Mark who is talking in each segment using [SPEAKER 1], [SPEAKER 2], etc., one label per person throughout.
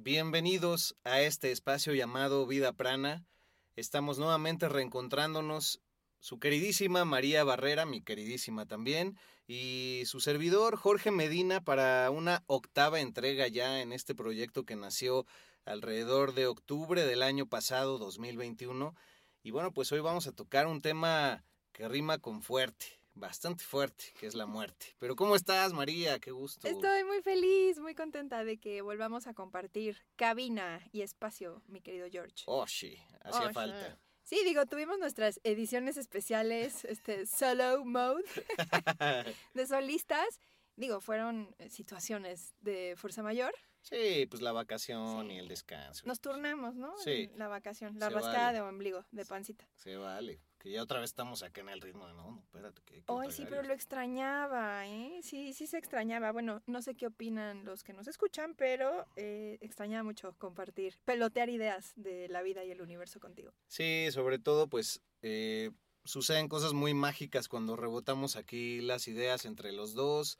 [SPEAKER 1] bienvenidos a este espacio llamado Vida Prana. Estamos nuevamente reencontrándonos su queridísima María Barrera, mi queridísima también, y su servidor Jorge Medina para una octava entrega ya en este proyecto que nació alrededor de octubre del año pasado, 2021. Y bueno, pues hoy vamos a tocar un tema que rima con fuerte, bastante fuerte, que es la muerte. Pero ¿cómo estás, María? Qué gusto.
[SPEAKER 2] Estoy muy feliz, muy contenta de que volvamos a compartir cabina y espacio, mi querido George.
[SPEAKER 1] Oh, sí, hacía
[SPEAKER 2] Oh,
[SPEAKER 1] falta.
[SPEAKER 2] Sí, digo, tuvimos nuestras ediciones especiales, este solo mode de solistas. Digo, fueron situaciones de fuerza mayor.
[SPEAKER 1] Sí, pues la vacación
[SPEAKER 2] Sí.
[SPEAKER 1] y el descanso.
[SPEAKER 2] Nos turnamos, ¿no?
[SPEAKER 1] Sí.
[SPEAKER 2] La vacación, la
[SPEAKER 1] Se
[SPEAKER 2] rascada
[SPEAKER 1] vale.
[SPEAKER 2] de ombligo, de pancita.
[SPEAKER 1] Se vale. Que ya otra vez estamos acá en el ritmo de no, no, espérate. Que
[SPEAKER 2] Ay, sí, pero lo
[SPEAKER 1] esto".
[SPEAKER 2] extrañaba, ¿eh? Sí, sí se extrañaba. Bueno, no sé qué opinan los que nos escuchan, pero eh, extrañaba mucho compartir, pelotear ideas de la vida y el universo contigo.
[SPEAKER 1] Sí, sobre todo, pues eh, suceden cosas muy mágicas cuando rebotamos aquí las ideas entre los dos.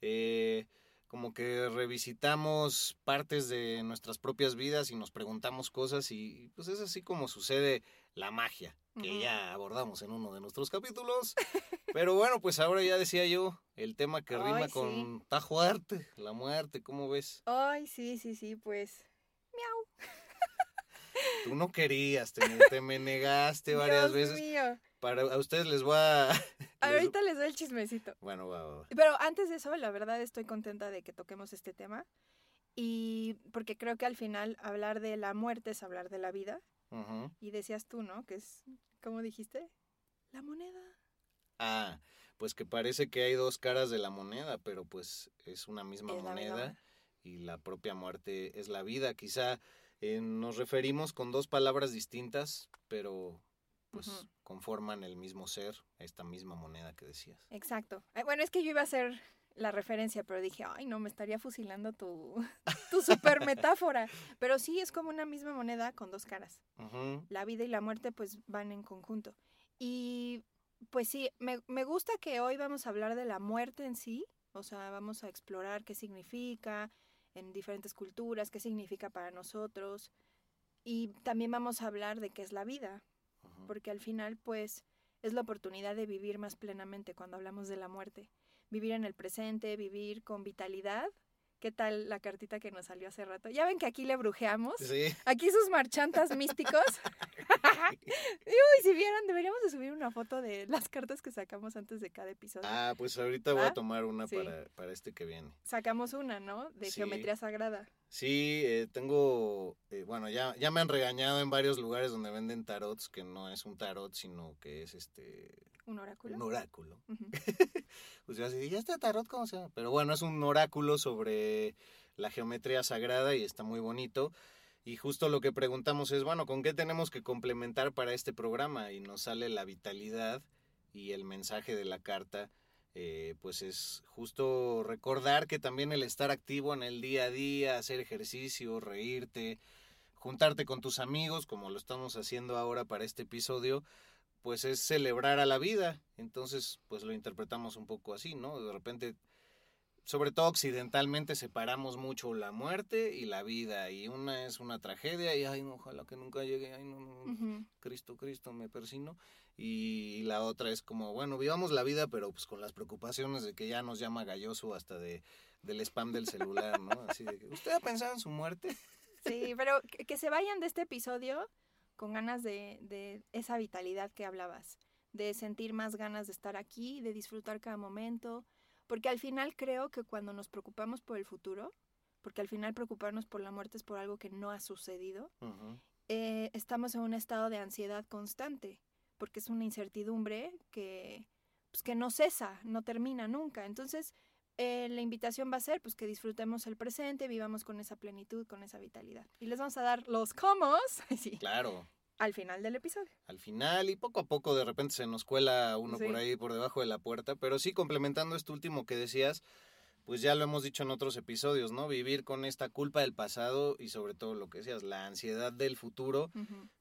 [SPEAKER 1] eh, como que revisitamos partes de nuestras propias vidas y nos preguntamos cosas y pues es así como sucede la magia, que ya abordamos en uno de nuestros capítulos. Pero bueno, pues ahora ya decía yo, el tema que rima
[SPEAKER 2] Ay, sí.
[SPEAKER 1] con Tajo Arte, la muerte, ¿cómo ves?
[SPEAKER 2] Ay, sí, sí, sí, pues.
[SPEAKER 1] Tú no querías, te, te me negaste varias
[SPEAKER 2] Dios
[SPEAKER 1] veces.
[SPEAKER 2] mío.
[SPEAKER 1] Para a ustedes les voy a...
[SPEAKER 2] Ahorita les doy el chismecito.
[SPEAKER 1] Bueno, va, va.
[SPEAKER 2] Pero antes de eso, la verdad estoy contenta de que toquemos este tema. Y porque creo que al final hablar de la muerte es hablar de la vida. Y decías tú, ¿no? Que es, ¿cómo dijiste? La moneda.
[SPEAKER 1] Ah, pues que parece que hay dos caras de la moneda, pero pues es una misma
[SPEAKER 2] Es la misma
[SPEAKER 1] moneda y la propia muerte es la vida. Quizá eh, nos referimos con dos palabras distintas, pero pues conforman el mismo ser, esta misma moneda que decías.
[SPEAKER 2] Exacto. Bueno, es que yo iba a hacer la referencia, pero dije, ay, no, me estaría fusilando tu, tu super metáfora. Pero sí, es como una misma moneda con dos caras. La vida y la muerte pues van en conjunto. Y pues sí, me, me gusta que hoy vamos a hablar de la muerte en sí, o sea, vamos a explorar qué significa en diferentes culturas, qué significa para nosotros. Y también vamos a hablar de qué es la vida, porque al final pues es la oportunidad de vivir más plenamente cuando hablamos de la muerte. Vivir en el presente, vivir con vitalidad. ¿Qué tal la cartita que nos salió hace rato? Ya ven que aquí le brujeamos.
[SPEAKER 1] Sí,
[SPEAKER 2] Aquí sus marchantas místicos. uy, si vieran, deberíamos de subir una foto de las cartas que sacamos antes de cada episodio.
[SPEAKER 1] ah, pues ahorita voy a tomar una
[SPEAKER 2] Sí.
[SPEAKER 1] para, para este que viene.
[SPEAKER 2] Sacamos una, ¿no? De
[SPEAKER 1] Sí.
[SPEAKER 2] geometría sagrada.
[SPEAKER 1] Sí, eh, tengo, eh, bueno, ya, ya me han regañado en varios lugares donde venden tarots, que no es un tarot, sino que es este
[SPEAKER 2] Un oráculo.
[SPEAKER 1] un oráculo.
[SPEAKER 2] Ujú.
[SPEAKER 1] Pues yo así, ¿y este tarot cómo se llama? Pero bueno, es un oráculo sobre la geometría sagrada y está muy bonito. Y justo lo que preguntamos es, bueno, ¿con qué tenemos que complementar para este programa? Y nos sale la vitalidad y el mensaje de la carta, eh, pues es justo recordar que también el estar activo en el día a día, hacer ejercicio, reírte, juntarte con tus amigos, como lo estamos haciendo ahora para este episodio, pues es celebrar a la vida. Entonces, pues lo interpretamos un poco así, ¿no? De repente, sobre todo occidentalmente, separamos mucho la muerte y la vida. Y una es una tragedia y, ay, no, ojalá que nunca llegue, ay, no, no. Cristo, Cristo, me persino. Y la otra es como, bueno, vivamos la vida, pero pues con las preocupaciones de que ya nos llama galloso hasta de, del spam del celular, ¿no? Así de que, ¿usted ha pensado en su muerte?
[SPEAKER 2] Sí, pero que se vayan de este episodio con ganas de, de esa vitalidad que hablabas, de sentir más ganas de estar aquí, de disfrutar cada momento, porque al final creo que cuando nos preocupamos por el futuro, porque al final preocuparnos por la muerte es por algo que no ha sucedido, eh, estamos en un estado de ansiedad constante, porque es una incertidumbre que, pues, que no cesa, no termina nunca. Entonces, eh, la invitación va a ser pues que disfrutemos el presente, vivamos con esa plenitud, con esa vitalidad. Y les vamos a dar los cómo, sí,
[SPEAKER 1] Claro,
[SPEAKER 2] al final del episodio.
[SPEAKER 1] al final y poco a poco de repente se nos cuela uno
[SPEAKER 2] Sí.
[SPEAKER 1] por ahí por debajo de la puerta, pero sí complementando esto último que decías, pues ya lo hemos dicho en otros episodios, ¿no? Vivir con esta culpa del pasado y sobre todo lo que decías, la ansiedad del futuro,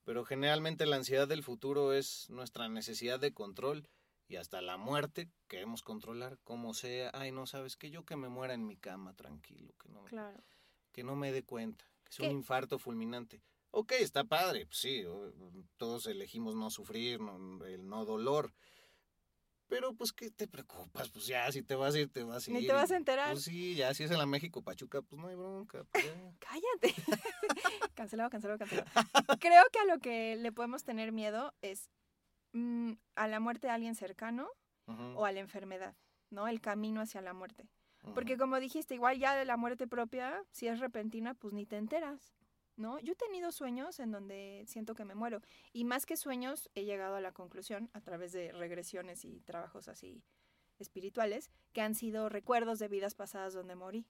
[SPEAKER 1] pero generalmente la ansiedad del futuro es nuestra necesidad de control y hasta la muerte queremos controlar como sea, ay, no sabes que yo que me muera en mi cama tranquilo, que no
[SPEAKER 2] Claro.
[SPEAKER 1] que no me dé cuenta, que es
[SPEAKER 2] ¿Qué?
[SPEAKER 1] un infarto fulminante. Ok, está padre, pues sí, o- todos elegimos no sufrir, no- el no dolor. Pero pues ¿qué te preocupas? Pues ya, si te vas a ir, te vas a ir.
[SPEAKER 2] Ni te vas a enterar.
[SPEAKER 1] Pues sí, ya si es en la México Pachuca, pues no hay bronca. pues.
[SPEAKER 2] Cállate. cancelado, cancelado, cancelado. Creo que a lo que le podemos tener miedo es mm, a la muerte de alguien cercano o a la enfermedad, ¿no? El camino hacia la muerte. Porque como dijiste, igual ya de la muerte propia, si es repentina, pues ni te enteras, ¿no? Yo he tenido sueños en donde siento que me muero. Y más que sueños, he llegado a la conclusión, a través de regresiones y trabajos así espirituales, que han sido recuerdos de vidas pasadas donde morí.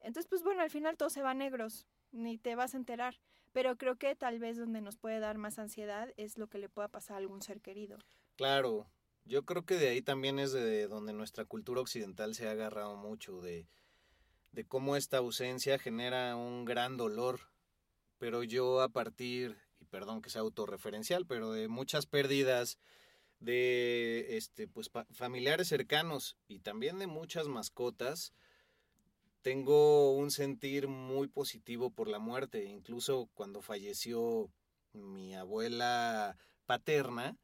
[SPEAKER 2] Entonces, pues bueno, al final todo se va a negros, ni te vas a enterar. Pero creo que tal vez donde nos puede dar más ansiedad es lo que le pueda pasar a algún ser querido.
[SPEAKER 1] Claro, yo creo que de ahí también es de donde nuestra cultura occidental se ha agarrado mucho, de, de cómo esta ausencia genera un gran dolor. Pero yo a partir, y perdón que sea autorreferencial, pero de muchas pérdidas de este pues familiares cercanos y también de muchas mascotas, tengo un sentir muy positivo por la muerte. Incluso cuando falleció mi abuela paterna,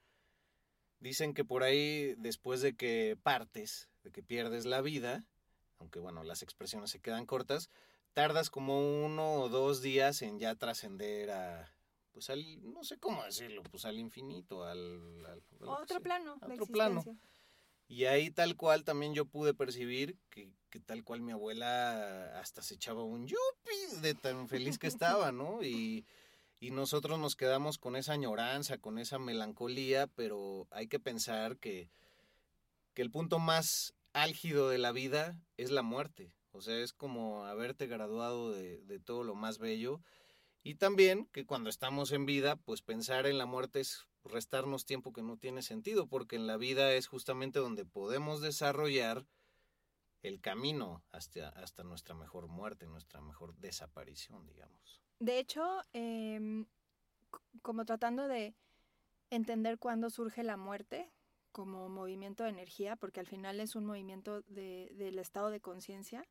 [SPEAKER 1] dicen que por ahí después de que partes, de que pierdes la vida, aunque bueno, las expresiones se quedan cortas, tardas como uno o dos días en ya trascender a, pues al, no sé cómo decirlo, pues al infinito, al... a que
[SPEAKER 2] Otro plano de
[SPEAKER 1] otro plano. Y ahí tal cual también yo pude percibir que, que tal cual mi abuela hasta se echaba un yupi de tan feliz que estaba, ¿no? Y, y nosotros nos quedamos con esa añoranza, con esa melancolía, pero hay que pensar que, que el punto más álgido de la vida es la muerte. O sea, es como haberte graduado de, de todo lo más bello. Y también que cuando estamos en vida, pues pensar en la muerte es restarnos tiempo que no tiene sentido, porque en la vida es justamente donde podemos desarrollar el camino hasta, hasta nuestra mejor muerte, nuestra mejor desaparición, digamos.
[SPEAKER 2] De hecho, em, como tratando de entender cuándo surge la muerte como movimiento de energía, porque al final es un movimiento de- del estado de conciencia,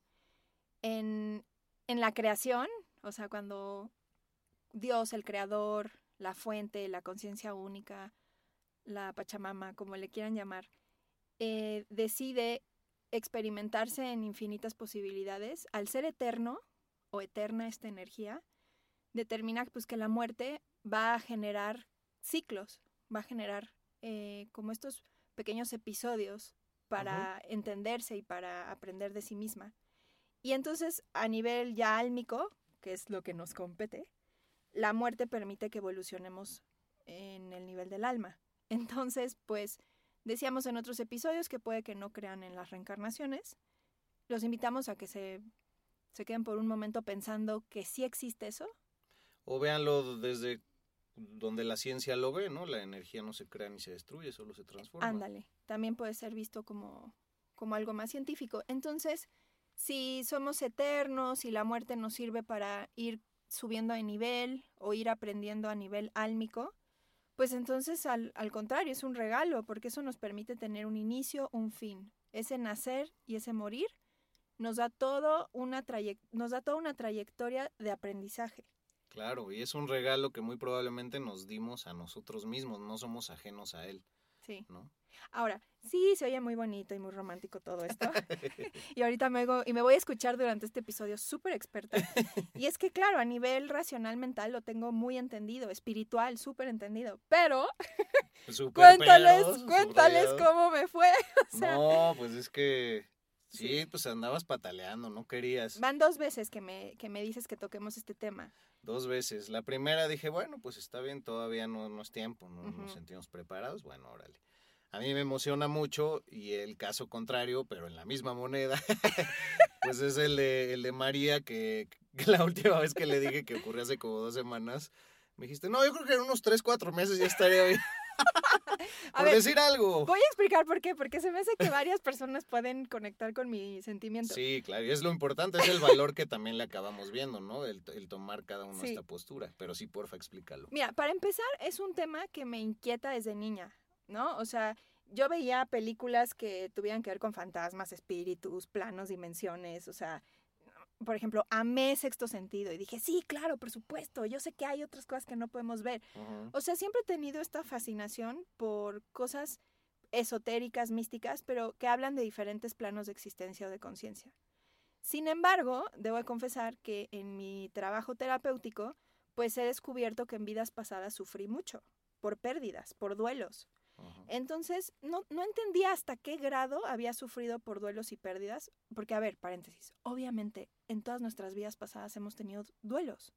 [SPEAKER 2] en, en la creación, o sea, cuando Dios, el creador, la fuente, la conciencia única, la Pachamama, como le quieran llamar, eh, decide experimentarse en infinitas posibilidades, al ser eterno o eterna esta energía, determina pues que la muerte va a generar ciclos, va a generar eh, como estos pequeños episodios para entenderse y para aprender de sí misma. Y entonces a nivel ya álmico, que es lo que nos compete, la muerte permite que evolucionemos en el nivel del alma. Entonces, pues decíamos en otros episodios que puede que no crean en las reencarnaciones. Los invitamos a que se, se queden por un momento pensando que sí existe eso,
[SPEAKER 1] O véanlo desde donde la ciencia lo ve, ¿no? La energía no se crea ni se destruye, solo se transforma.
[SPEAKER 2] Ándale, también puede ser visto como, como algo más científico. Entonces, si somos eternos y la muerte nos sirve para ir subiendo de nivel o ir aprendiendo a nivel álmico, pues entonces al, al contrario, es un regalo, porque eso nos permite tener un inicio, un fin. Ese nacer y ese morir nos da, todo una nos da toda una trayectoria de aprendizaje.
[SPEAKER 1] Claro, y es un regalo que muy probablemente nos dimos a nosotros mismos, no somos ajenos a él,
[SPEAKER 2] Sí.
[SPEAKER 1] ¿no?
[SPEAKER 2] Ahora, sí, se oye muy bonito y muy romántico todo esto. y ahorita me, hago- y me voy a escuchar durante este episodio súper experta. Y es que, claro, a nivel racional mental lo tengo muy entendido, espiritual, súper entendido. Pero cuéntales,
[SPEAKER 1] pedos,
[SPEAKER 2] cuéntales cómo me fue. O sea,
[SPEAKER 1] No, pues es que sí,
[SPEAKER 2] Sí.
[SPEAKER 1] pues andabas pataleando, no querías.
[SPEAKER 2] van dos veces que me, que me dices que toquemos este tema.
[SPEAKER 1] Dos veces. La primera dije, bueno, pues está bien, todavía no, no es tiempo, no
[SPEAKER 2] Ujú.
[SPEAKER 1] nos sentimos preparados, bueno, órale. A mí me emociona mucho y el caso contrario, pero en la misma moneda, pues es el de, el de María, que, que la última vez que le dije que ocurrió hace como dos semanas, me dijiste, no, yo creo que en unos tres, cuatro meses ya estaría bien. Por
[SPEAKER 2] ver,
[SPEAKER 1] decir algo.
[SPEAKER 2] Voy a explicar por qué, porque se me hace que varias personas pueden conectar con mi sentimiento.
[SPEAKER 1] Sí, claro, y es lo importante, es el valor que también le acabamos viendo, ¿no? El, el tomar cada uno
[SPEAKER 2] Sí.
[SPEAKER 1] esta postura. Pero sí, porfa, explícalo.
[SPEAKER 2] Mira, para empezar, es un tema que me inquieta desde niña, ¿no? O sea, yo veía películas que tuvieran que ver con fantasmas, espíritus, planos, dimensiones, o sea, por ejemplo, amé sexto sentido y dije, sí, claro, por supuesto, yo sé que hay otras cosas que no podemos ver.
[SPEAKER 1] Ujú.
[SPEAKER 2] O sea, siempre he tenido esta fascinación por cosas esotéricas, místicas, pero que hablan de diferentes planos de existencia o de conciencia. Sin embargo, debo de confesar que en mi trabajo terapéutico, pues he descubierto que en vidas pasadas sufrí mucho, por pérdidas, por duelos. Entonces, no, no entendía hasta qué grado había sufrido por duelos y pérdidas, porque, a ver, paréntesis, obviamente en todas nuestras vidas pasadas hemos tenido duelos,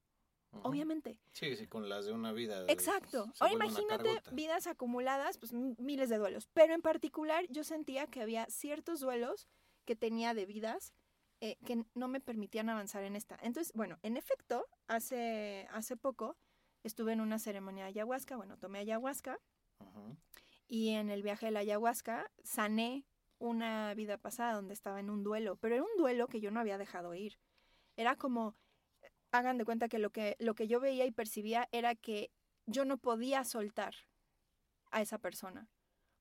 [SPEAKER 2] obviamente.
[SPEAKER 1] Sí, sí, con las de una vida.
[SPEAKER 2] Exacto. Ahora imagínate vidas acumuladas, pues miles de duelos. Pero en particular yo sentía que había ciertos duelos que tenía de vidas eh, que no me permitían avanzar en esta. Entonces, bueno, en efecto, hace, hace poco estuve en una ceremonia de ayahuasca, bueno, tomé ayahuasca
[SPEAKER 1] Ujú.
[SPEAKER 2] Y en el viaje de la ayahuasca sané una vida pasada donde estaba en un duelo, pero era un duelo que yo no había dejado ir. Era como, hagan de cuenta que lo que, lo que yo veía y percibía era que yo no podía soltar a esa persona,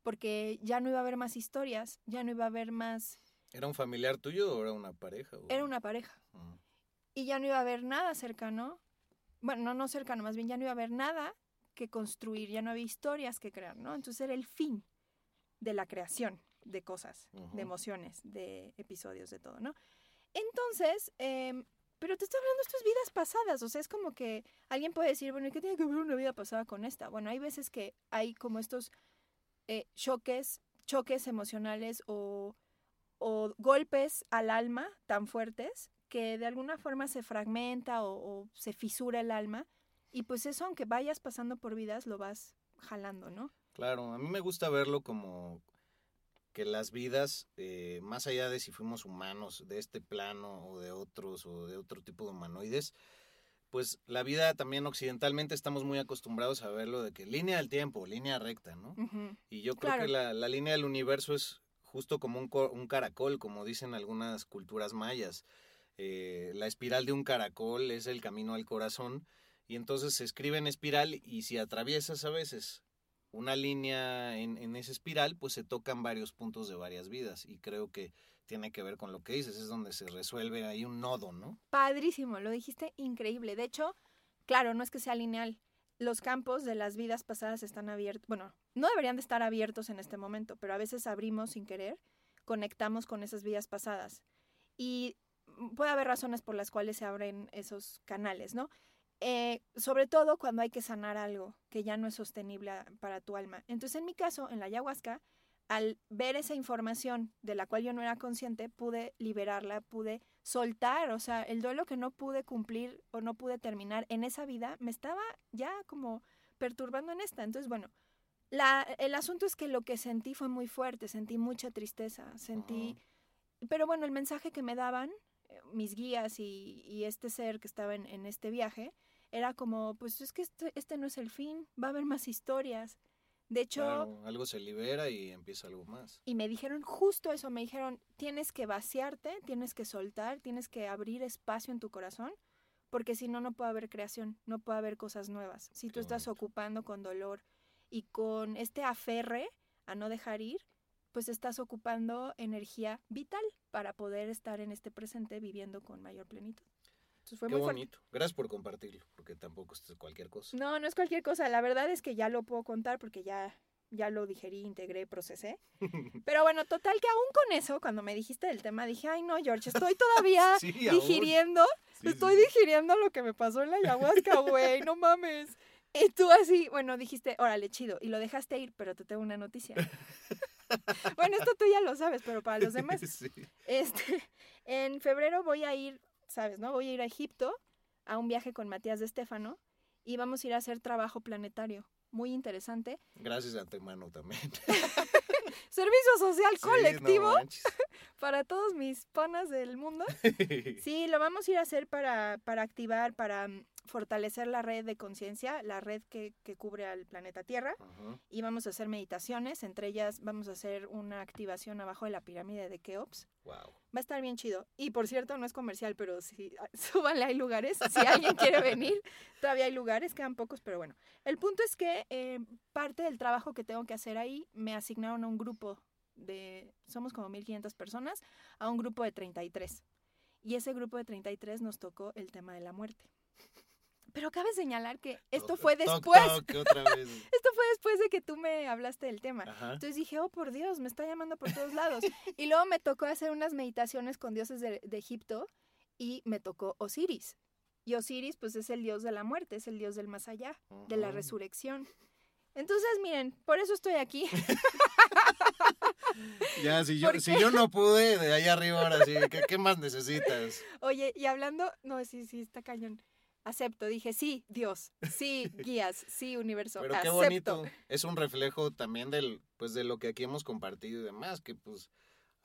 [SPEAKER 2] porque ya no iba a haber más historias, ya no iba a haber más,
[SPEAKER 1] ¿Era un familiar tuyo o era una pareja? o-
[SPEAKER 2] era una pareja,
[SPEAKER 1] Ujú.
[SPEAKER 2] y ya no iba a haber nada cercano, bueno, no, no cercano, más bien ya no iba a haber nada que construir, ya no había historias que crear, ¿no? Entonces era el fin de la creación de cosas, de emociones, de episodios, de todo, ¿no? Entonces, em, pero te estoy hablando de estas vidas pasadas, o sea, es como que alguien puede decir, bueno, ¿y qué tiene que ver una vida pasada con esta? Bueno, hay veces que hay como estos eh, choques, choques emocionales o, o golpes al alma tan fuertes que de alguna forma se fragmenta o, o se fisura el alma y pues eso, aunque vayas pasando por vidas, lo vas jalando, ¿no?
[SPEAKER 1] Claro, a mí me gusta verlo como que las vidas, eh, más allá de si fuimos humanos de este plano o de otros o de otro tipo de humanoides, pues la vida también occidentalmente estamos muy acostumbrados a verlo de que línea del tiempo, línea recta, ¿no? Y yo creo
[SPEAKER 2] Claro.
[SPEAKER 1] que la, la línea del universo es justo como un, un caracol, como dicen algunas culturas mayas. Eh, la espiral de un caracol es el camino al corazón y entonces se escribe en espiral y si atraviesas a veces una línea en, en esa espiral, pues se tocan varios puntos de varias vidas y creo que tiene que ver con lo que dices, es donde se resuelve ahí un nodo, ¿no?
[SPEAKER 2] Padrísimo, lo dijiste increíble. De hecho, claro, no es que sea lineal. Los campos de las vidas pasadas están abiertos. Bueno, no deberían de estar abiertos en este momento, pero a veces abrimos sin querer, conectamos con esas vidas pasadas. Y puede haber razones por las cuales se abren esos canales, ¿no? Eh, sobre todo cuando hay que sanar algo que ya no es sostenible a- para tu alma. Entonces, en mi caso, en la ayahuasca, al ver esa información de la cual yo no era consciente, pude liberarla, pude soltar, o sea, el duelo que no pude cumplir o no pude terminar en esa vida me estaba ya como perturbando en esta. Entonces, bueno, la, el asunto es que lo que sentí fue muy fuerte, sentí mucha tristeza, sentí... Pero bueno, el mensaje que me daban mis guías y, y este ser que estaba en, en este viaje era como, pues es que este, este no es el fin, va a haber más historias. De hecho,
[SPEAKER 1] Claro, algo se libera y empieza algo más.
[SPEAKER 2] y me dijeron justo eso, me dijeron, tienes que vaciarte, tienes que soltar, tienes que abrir espacio en tu corazón, porque si no, no puede haber creación, no puede haber cosas nuevas. Si tú estás
[SPEAKER 1] bonito.
[SPEAKER 2] ocupando con dolor y con este aferre a no dejar ir, pues estás ocupando energía vital para poder estar en este presente viviendo con mayor plenitud. Entonces fue
[SPEAKER 1] Qué
[SPEAKER 2] muy fuerte.
[SPEAKER 1] bonito. Gracias por compartirlo, porque tampoco es cualquier cosa.
[SPEAKER 2] No, no es cualquier cosa. La verdad es que ya lo puedo contar porque ya, ya lo digerí, integré, procesé. Pero bueno, total que aún con eso, cuando me dijiste del tema, dije, ay no, George, estoy todavía
[SPEAKER 1] Sí,
[SPEAKER 2] digiriendo,
[SPEAKER 1] sí,
[SPEAKER 2] estoy
[SPEAKER 1] sí.
[SPEAKER 2] digiriendo lo que me pasó en la ayahuasca, güey, no mames. Y tú así, bueno, dijiste, órale, chido, y lo dejaste ir, pero te tengo una noticia. bueno, esto tú ya lo sabes, pero para los demás,
[SPEAKER 1] Sí.
[SPEAKER 2] este, en febrero voy a ir, sabes, ¿no? Voy a ir a Egipto a un viaje con Matías de Estéfano y vamos a ir a hacer trabajo planetario. Muy interesante.
[SPEAKER 1] Gracias de antemano también.
[SPEAKER 2] servicio social
[SPEAKER 1] Sí, no
[SPEAKER 2] colectivo para todos mis panas del mundo. Sí, lo vamos a ir a hacer para, para activar, para mm, fortalecer la red de conciencia, la red que, que cubre al planeta Tierra. Y vamos a hacer meditaciones, entre ellas vamos a hacer una activación abajo de la pirámide de Keops.
[SPEAKER 1] Wow.
[SPEAKER 2] Va a estar bien chido. Y por cierto, no es comercial, pero sí, súbanle, hay lugares. Si alguien quiere venir, todavía hay lugares, quedan pocos, pero bueno. El punto es que eh, parte del trabajo que tengo que hacer ahí me asignaron a un grupo de, somos como 1500 personas, a un grupo de 33. Y ese grupo de 33 nos tocó el tema de la muerte. Pero cabe señalar que esto fue después,
[SPEAKER 1] toc, otra vez.
[SPEAKER 2] esto fue después de que tú me hablaste del tema.
[SPEAKER 1] Ajá.
[SPEAKER 2] Entonces dije, oh por Dios, me está llamando por todos lados. y luego me tocó hacer unas meditaciones con dioses de, de Egipto y me tocó Osiris. Y Osiris, pues es el dios de la muerte, es el dios del más allá, de la resurrección. Entonces, miren, por eso estoy aquí.
[SPEAKER 1] Ya, si yo,
[SPEAKER 2] ¿Por
[SPEAKER 1] si yo no pude, de ahí arriba ahora sí, ¿qué, qué más necesitas?
[SPEAKER 2] Oye, y hablando, no, sí, sí, está cañón. Acepto, dije, sí, Dios, sí, guías, sí, universo.
[SPEAKER 1] Pero qué
[SPEAKER 2] acepto.
[SPEAKER 1] bonito. Es un reflejo también del, pues, de lo que aquí hemos compartido y demás, que pues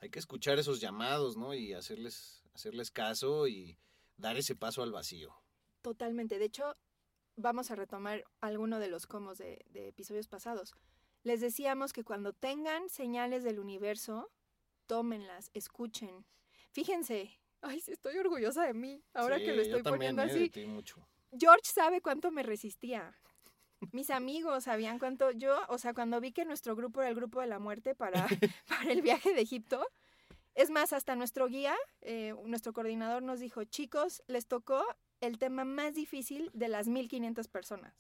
[SPEAKER 1] hay que escuchar esos llamados, ¿no? Y hacerles, hacerles caso y dar ese paso al vacío.
[SPEAKER 2] Totalmente. De hecho, vamos a retomar alguno de los comos de, de episodios pasados. Les decíamos que cuando tengan señales del universo, tómenlas, escuchen. Fíjense, ay, sí, estoy orgullosa de mí, ahora
[SPEAKER 1] Sí,
[SPEAKER 2] que lo
[SPEAKER 1] yo
[SPEAKER 2] estoy
[SPEAKER 1] también,
[SPEAKER 2] poniendo así.
[SPEAKER 1] mucho.
[SPEAKER 2] George sabe cuánto me resistía. Mis amigos sabían cuánto yo, o sea, cuando vi que nuestro grupo era el grupo de la muerte para, para el viaje de Egipto, es más, hasta nuestro guía, eh, nuestro coordinador nos dijo, chicos, les tocó el tema más difícil de las 1500 personas.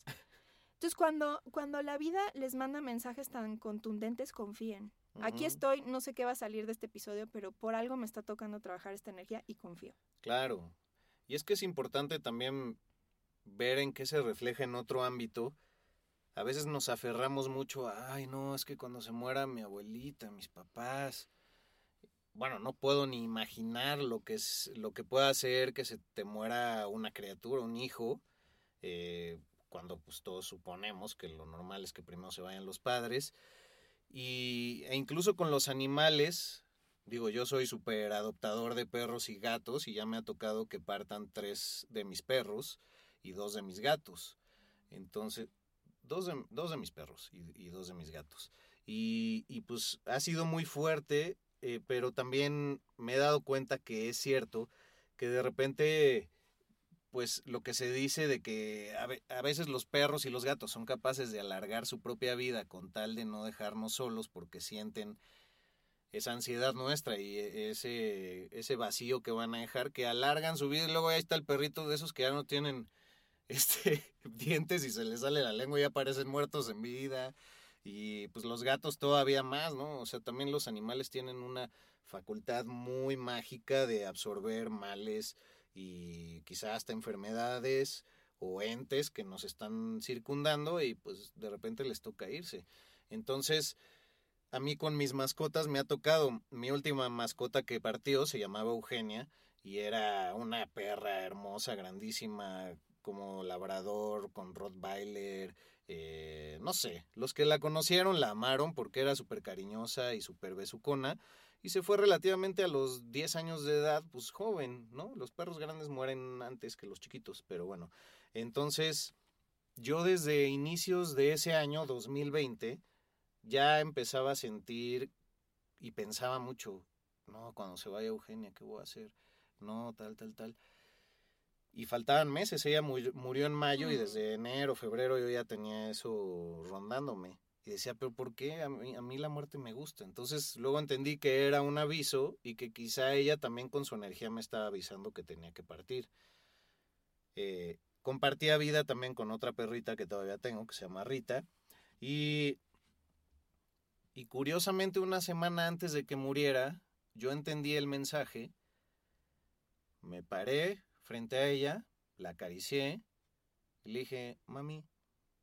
[SPEAKER 2] Entonces, cuando, cuando la vida les manda mensajes tan contundentes, confíen. Aquí estoy, no sé qué va a salir de este episodio, pero por algo me está tocando trabajar esta energía y confío.
[SPEAKER 1] Claro. Y es que es importante también ver en qué se refleja en otro ámbito. A veces nos aferramos mucho a, ay, no, es que cuando se muera mi abuelita, mis papás, bueno, no puedo ni imaginar lo que es, lo que pueda hacer que se te muera una criatura, un hijo, eh, cuando pues todos suponemos que lo normal es que primero se vayan los padres. Y, e incluso con los animales, digo, yo soy súper adoptador de perros y gatos y ya me ha tocado que partan tres de mis perros y dos de mis gatos. Entonces, dos de, dos de mis perros y, dos de mis gatos. Y, y, pues ha sido muy fuerte, eh, pero también me he dado cuenta que es cierto que de repente, pues lo que se dice de que a, ve- a veces los perros y los gatos son capaces de alargar su propia vida con tal de no dejarnos solos porque sienten esa ansiedad nuestra y e- ese, ese vacío que van a dejar, que alargan su vida y luego ahí está el perrito de esos que ya no tienen este dientes y se les sale la lengua y ya parecen muertos en vida. Y pues los gatos todavía más, ¿no? O sea, también los animales tienen una facultad muy mágica de absorber males y quizás hasta enfermedades o entes que nos están circundando y pues de repente les toca irse. Entonces, a mí con mis mascotas me ha tocado, mi última mascota que partió se llamaba Eugenia y era una perra hermosa, grandísima, como labrador, con Rottweiler, eh, no sé, los que la conocieron la amaron porque era súper cariñosa y súper besucona y se fue relativamente a los 10 años de edad, pues joven, ¿no? Los perros grandes mueren antes que los chiquitos, pero bueno, entonces yo desde inicios de ese año, 2020, ya empezaba a sentir y pensaba mucho, no, cuando se vaya Eugenia, ¿qué voy a hacer? No, tal, tal, tal. Y faltaban meses, ella mu- murió en mayo y
[SPEAKER 2] Mm.
[SPEAKER 1] desde enero, febrero yo ya tenía eso rondándome. Y decía, pero ¿por qué? A mí, a mí la muerte me gusta. Entonces luego entendí que era un aviso y que quizá ella también con su energía me estaba avisando que tenía que partir. Eh, compartía vida también con otra perrita que todavía tengo, que se llama Rita. Y, y curiosamente una semana antes de que muriera, yo entendí el mensaje, me paré frente a ella, la acaricié y le dije, mami,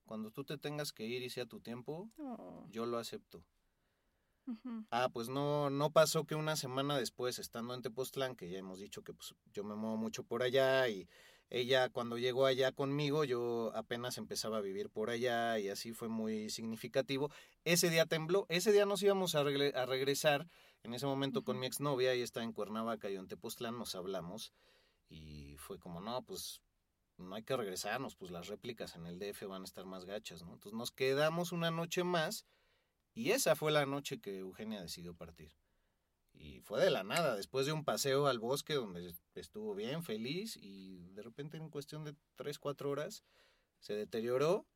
[SPEAKER 1] cuando tú te tengas que ir y sea tu tiempo,
[SPEAKER 2] Oh,
[SPEAKER 1] yo lo acepto. Ah, pues no, no pasó que una semana después, estando en Tepoztlán, que ya hemos dicho que pues, yo me muevo mucho por allá y, ella cuando llegó allá conmigo, yo apenas empezaba a vivir por allá y así fue muy significativo. Ese día tembló, ese día nos íbamos a, a regresar, en ese momento con mi exnovia, ella está en Cuernavaca y en Tepoztlán, nos hablamos y fue como, no, pues no hay que regresarnos, pues las réplicas en el DF van a estar más gachas, ¿no? Entonces nos quedamos una noche más y esa fue la noche que Eugenia decidió partir. Y fue de la nada, después de un paseo al bosque donde estuvo bien, feliz, y de repente en cuestión de 3, 4 horas se deterioró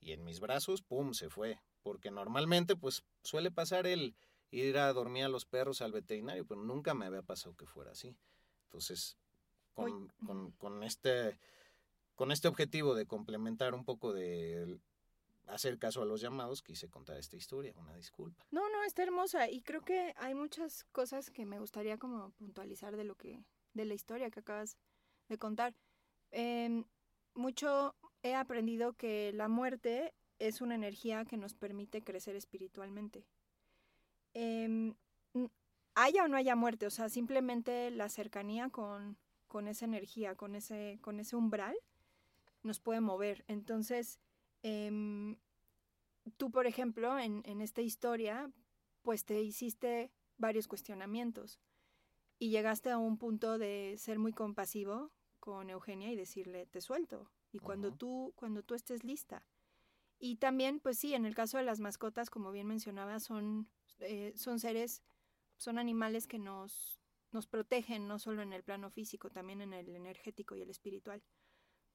[SPEAKER 1] y en mis brazos, ¡pum!, se fue. Porque normalmente pues suele pasar el ir a dormir a los perros al veterinario, pero nunca me había pasado que fuera así. Entonces, con, con, con este, con este objetivo de complementar un poco de hacer caso a los llamados, quise contar esta historia, una disculpa.
[SPEAKER 2] No, no, está hermosa y creo que hay muchas cosas que me gustaría como puntualizar de lo que, de la historia que acabas de contar. Em, mucho he aprendido que la muerte es una energía que nos permite crecer espiritualmente. Eh, haya o no haya muerte, o sea, simplemente la cercanía con, con esa energía, con ese, con ese umbral, nos puede mover. Entonces, Em, tú, por ejemplo, en, en esta historia, pues te hiciste varios cuestionamientos y llegaste a un punto de ser muy compasivo con Eugenia y decirle, te suelto. Y cuando, tú, cuando tú estés lista. Y también, pues sí, en el caso de las mascotas, como bien mencionaba, son, eh, son seres, son animales que nos, nos protegen, no solo en el plano físico, también en el energético y el espiritual.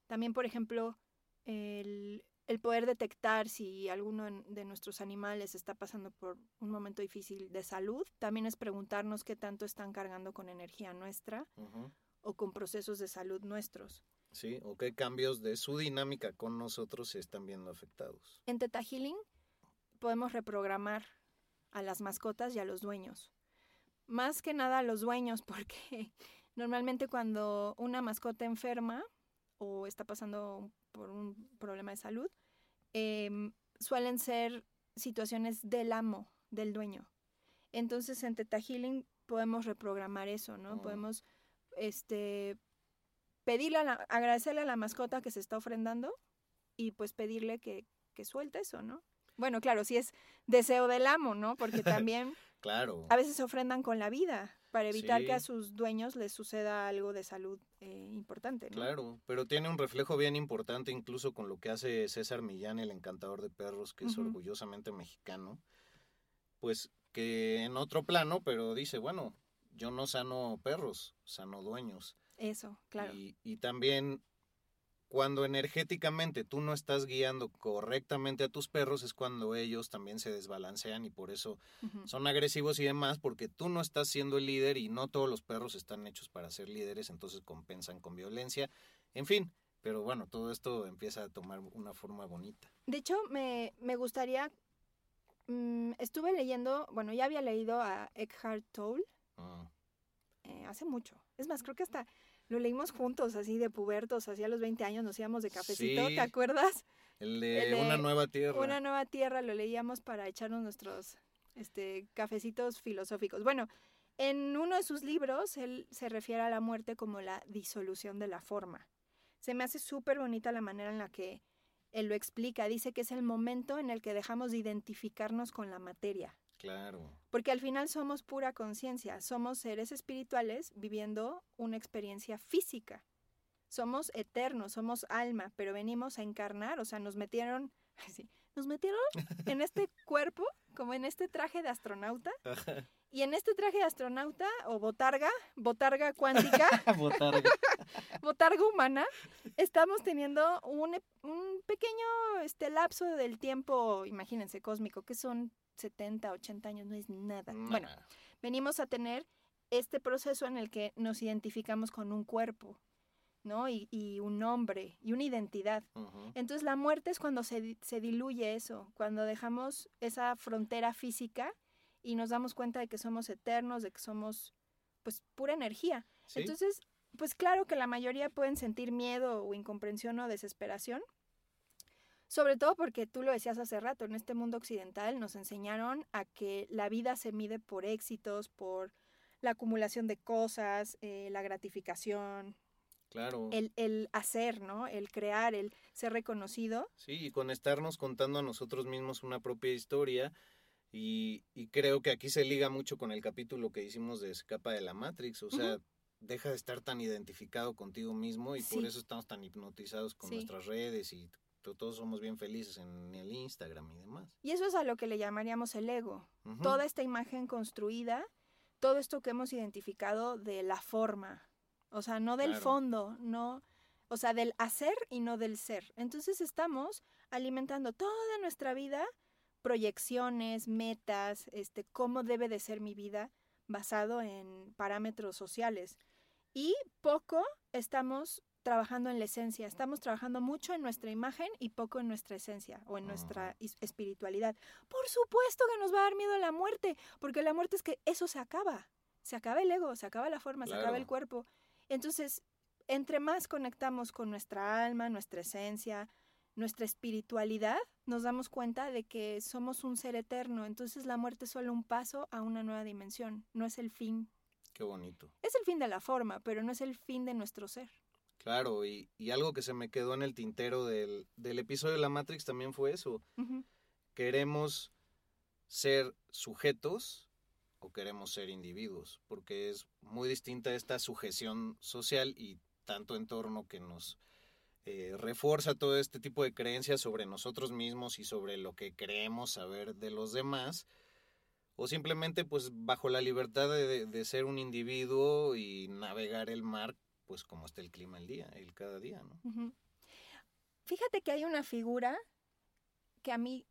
[SPEAKER 2] También, por ejemplo, el, el poder detectar si alguno de nuestros animales está pasando por un momento difícil de salud, también es preguntarnos qué tanto están cargando con energía nuestra o con procesos de salud nuestros.
[SPEAKER 1] Sí, o qué cambios de su dinámica con nosotros se están viendo afectados.
[SPEAKER 2] En Teta Healing podemos reprogramar a las mascotas y a los dueños. Más que nada a los dueños, porque normalmente cuando una mascota enferma o está pasando por un problema de salud, em, suelen ser situaciones del amo, del dueño. Entonces en Teta Healing podemos reprogramar eso, ¿no? Mm. Podemos este, pedirle a agradecerle a la mascota que se está ofrendando y pues pedirle que, que suelte eso, ¿no? Bueno, claro, si es deseo del amo, ¿no? Porque también
[SPEAKER 1] claro.
[SPEAKER 2] a veces se ofrendan con la vida para evitar que a sus dueños les suceda algo de salud eh, importante. ¿no?
[SPEAKER 1] Claro, pero tiene un reflejo bien importante incluso con lo que hace César Millán, el encantador de perros, que es orgullosamente mexicano, pues que en otro plano, pero dice, bueno, yo no sano perros, sano dueños.
[SPEAKER 2] Eso, claro.
[SPEAKER 1] Y, y también cuando energéticamente tú no estás guiando correctamente a tus perros es cuando ellos también se desbalancean y por eso son agresivos y demás, porque tú no estás siendo el líder y no todos los perros están hechos para ser líderes, entonces compensan con violencia. En fin, pero bueno, todo esto empieza a tomar una forma bonita.
[SPEAKER 2] De hecho, me, me gustaría, mm, estuve leyendo, bueno, ya había leído a Eckhart Tolle ah. eh, hace mucho. Es más, creo que hasta lo leímos juntos, así de pubertos, así a los 20 años nos íbamos de cafecito, ¿te acuerdas?
[SPEAKER 1] El de, Una Nueva Tierra.
[SPEAKER 2] Una Nueva Tierra, lo leíamos para echarnos nuestros este, cafecitos filosóficos. Bueno, en uno de sus libros, él se refiere a la muerte como la disolución de la forma. Se me hace súper bonita la manera en la que él lo explica. Dice que es el momento en el que dejamos de identificarnos con la materia.
[SPEAKER 1] Claro.
[SPEAKER 2] Porque al final somos pura conciencia, somos seres espirituales viviendo una experiencia física. Somos eternos, somos alma, pero venimos a encarnar, o sea, nos metieron, sí, nos metieron en este cuerpo, como en este traje de astronauta. Y en este traje de astronauta o botarga, botarga cuántica,
[SPEAKER 1] botarga.
[SPEAKER 2] botarga humana, estamos teniendo un, un pequeño este, lapso del tiempo, imagínense, cósmico, que son 70, 80 años no es nada. Bueno, venimos a tener este proceso en el que nos identificamos con un cuerpo, ¿no? Y, un nombre y una identidad. Entonces la muerte es cuando se, se, diluye eso, cuando dejamos esa frontera física y nos damos cuenta de que somos eternos, de que somos pues pura energía. Entonces, pues claro que la mayoría pueden sentir miedo o incomprensión o desesperación, sobre todo porque tú lo decías hace rato, en este mundo occidental nos enseñaron a que la vida se mide por éxitos, por la acumulación de cosas, eh, la gratificación,
[SPEAKER 1] Claro.
[SPEAKER 2] El, el hacer, ¿no? El crear, el ser reconocido.
[SPEAKER 1] Sí, y con estarnos contando a nosotros mismos una propia historia. Y, y creo que aquí se liga mucho con el capítulo que hicimos de Escapa de la Matrix. O sea, deja de estar tan identificado contigo mismo y por eso estamos tan hipnotizados con
[SPEAKER 2] Sí.
[SPEAKER 1] nuestras redes y to- todos somos bien felices en el Instagram y demás.
[SPEAKER 2] Y eso es a lo que le llamaríamos el ego.
[SPEAKER 1] Ujú.
[SPEAKER 2] Toda esta imagen construida, todo esto que hemos identificado de la forma. O sea, no del
[SPEAKER 1] Claro.
[SPEAKER 2] fondo, no. O sea, del hacer y no del ser. Entonces estamos alimentando toda nuestra vida proyecciones, metas, este, cómo debe de ser mi vida basado en parámetros sociales. Y poco estamos trabajando en la esencia, estamos trabajando mucho en nuestra imagen y poco en nuestra esencia o en nuestra espiritualidad. Por supuesto que nos va a dar miedo la muerte, porque la muerte es que eso se acaba, se acaba el ego, se acaba la forma, se acaba el cuerpo. Entonces, entre más conectamos con nuestra alma, nuestra esencia, nuestra espiritualidad, nos damos cuenta de que somos un ser eterno. Entonces la muerte es solo un paso a una nueva dimensión, no es el fin.
[SPEAKER 1] Qué bonito.
[SPEAKER 2] Es el fin de la forma, pero no es el fin de nuestro ser.
[SPEAKER 1] Claro, y, y algo que se me quedó en el tintero del, del episodio de la Matrix también fue eso. ¿Queremos ser sujetos o queremos ser individuos? Porque es muy distinta esta sujeción social y tanto entorno que nos eh, refuerza todo este tipo de creencias sobre nosotros mismos y sobre lo que creemos saber de los demás. O simplemente pues bajo la libertad de, de ser un individuo y navegar el mar pues como está el clima el día, el cada día, ¿no?
[SPEAKER 2] Fíjate que hay una figura que a mí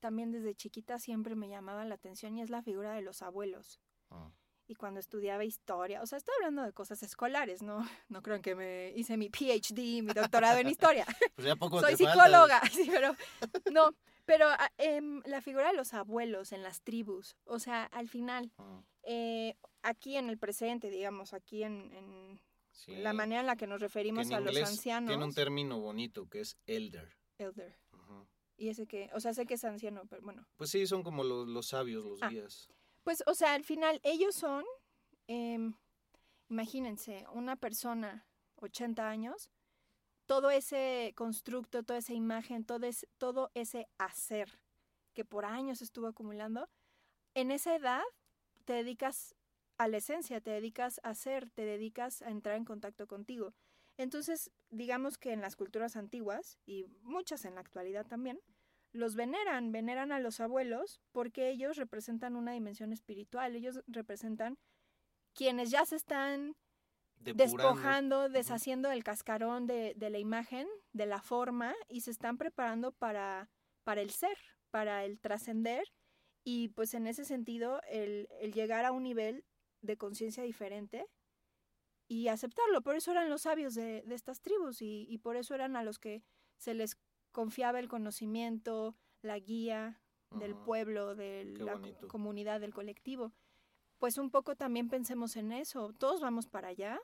[SPEAKER 2] también desde chiquita siempre me llamaba la atención y es la figura de los abuelos.
[SPEAKER 1] Ah,
[SPEAKER 2] Y cuando estudiaba historia, o sea, estoy hablando de cosas escolares, ¿no? No creo que me hice mi PhD, mi doctorado en historia.
[SPEAKER 1] Pues ya poco
[SPEAKER 2] Soy
[SPEAKER 1] te falta.
[SPEAKER 2] psicóloga, sí, pero no. Pero em, la figura de los abuelos en las tribus, o sea, al final,
[SPEAKER 1] Ah,
[SPEAKER 2] eh, aquí en el presente, digamos, aquí en, en
[SPEAKER 1] sí.
[SPEAKER 2] la manera en la que nos referimos a los ancianos,
[SPEAKER 1] Tiene un término bonito que es elder.
[SPEAKER 2] elder. Y ese que, o sea, sé que es anciano, pero bueno.
[SPEAKER 1] Pues sí, son como los, los sabios, los
[SPEAKER 2] Ah.
[SPEAKER 1] guías.
[SPEAKER 2] Pues, o sea, al final, ellos son, em, imagínense, una persona, 80 años, todo ese constructo, toda esa imagen, todo ese, todo ese hacer que por años estuvo acumulando, en esa edad te dedicas a la esencia, te dedicas a ser, te dedicas a entrar en contacto contigo. Entonces, digamos que en las culturas antiguas, y muchas en la actualidad también, los veneran, veneran a los abuelos porque ellos representan una dimensión espiritual, ellos representan quienes ya se están
[SPEAKER 1] Depurando.
[SPEAKER 2] despojando, deshaciendo el cascarón de, de la imagen, de la forma, y se están preparando para, para el ser, para el trascender, y pues en ese sentido el, el llegar a un nivel de conciencia diferente y aceptarlo. Por eso eran los sabios de, de estas tribus y, y por eso eran a los que se les confiaba el conocimiento, la guía del pueblo, de
[SPEAKER 1] Qué
[SPEAKER 2] la
[SPEAKER 1] bonito.
[SPEAKER 2] comunidad, del colectivo. Pues un poco también pensemos en eso. Todos vamos para allá,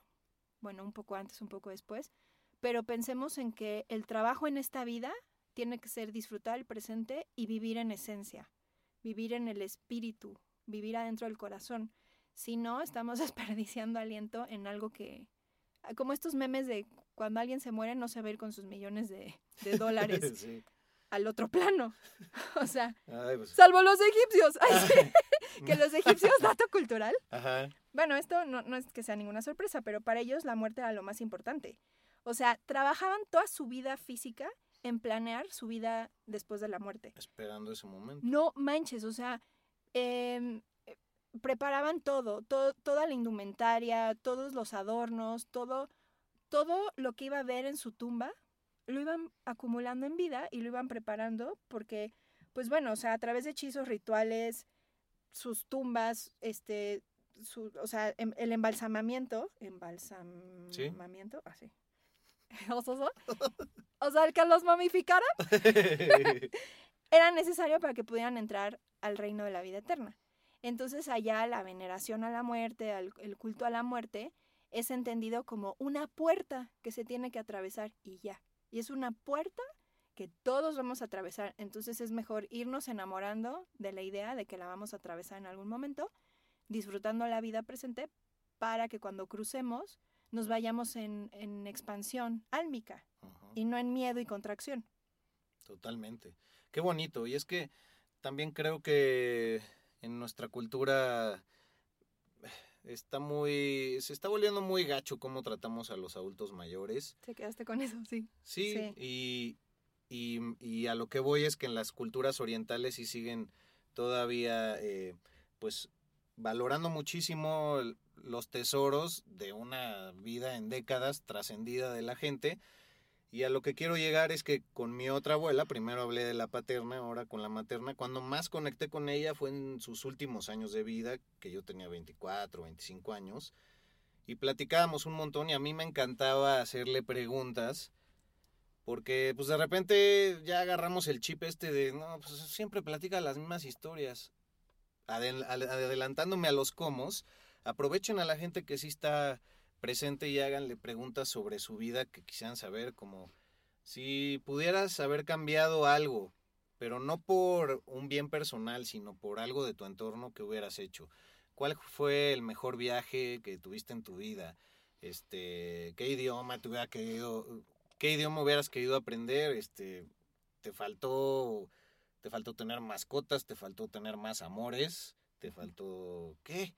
[SPEAKER 2] bueno, un poco antes, un poco después, pero pensemos en que el trabajo en esta vida tiene que ser disfrutar el presente y vivir en esencia, vivir en el espíritu, vivir adentro del corazón. Si no, estamos desperdiciando aliento en algo que, como estos memes de cuando alguien se muere no se va a ir con sus millones de, de dólares
[SPEAKER 1] Sí.
[SPEAKER 2] al otro plano. O sea,
[SPEAKER 1] Ay, pues,
[SPEAKER 2] salvo los egipcios. Ay, sí, que los egipcios, dato cultural.
[SPEAKER 1] Ajá.
[SPEAKER 2] Bueno, esto no, no es que sea ninguna sorpresa, pero para ellos la muerte era lo más importante. O sea, trabajaban toda su vida física en planear su vida después de la muerte.
[SPEAKER 1] Esperando ese momento.
[SPEAKER 2] No manches, o sea, em, eh, preparaban todo, todo, toda la indumentaria, todos los adornos, todo, todo lo que iba a ver en su tumba, lo iban acumulando en vida y lo iban preparando porque, pues bueno, o sea, a través de hechizos rituales, sus tumbas, este, su, o sea, em- el embalsamamiento, embalsamamiento, así. o sea, el que los mamificara era necesario para que pudieran entrar al reino de la vida eterna. Entonces allá la veneración a la muerte, al- el culto a la muerte, es entendido como una puerta que se tiene que atravesar y ya. Y es una puerta que todos vamos a atravesar. Entonces es mejor irnos enamorando de la idea de que la vamos a atravesar en algún momento, disfrutando la vida presente para que cuando crucemos nos vayamos en, en expansión álmica y no en miedo y contracción.
[SPEAKER 1] Totalmente. Qué bonito. Y es que también creo que en nuestra cultura está muy. se está volviendo muy gacho cómo tratamos a los adultos mayores.
[SPEAKER 2] ¿Te quedaste con eso? Sí.
[SPEAKER 1] Sí,
[SPEAKER 2] Sí.
[SPEAKER 1] Y, y, y a lo que voy es que en las culturas orientales sí siguen todavía, eh, pues, valorando muchísimo los tesoros de una vida en décadas trascendida de la gente. Y a lo que quiero llegar es que con mi otra abuela, primero hablé de la paterna, ahora con la materna, cuando más conecté con ella fue en sus últimos años de vida, que yo tenía 24, 25 años, y platicábamos un montón y a mí me encantaba hacerle preguntas, porque pues de repente ya agarramos el chip este de, no, pues siempre platica las mismas historias. Adelantándome a los comos, aprovechen a la gente que sí está presente y háganle preguntas sobre su vida que quisieran saber, como si pudieras haber cambiado algo, pero no por un bien personal, sino por algo de tu entorno que hubieras hecho. ¿Cuál fue el mejor viaje que tuviste en tu vida? Este, ¿qué idioma te hubiera querido, qué idioma hubieras querido aprender? Este, ¿te faltó te faltó tener mascotas, te faltó tener más amores, te faltó ¿qué?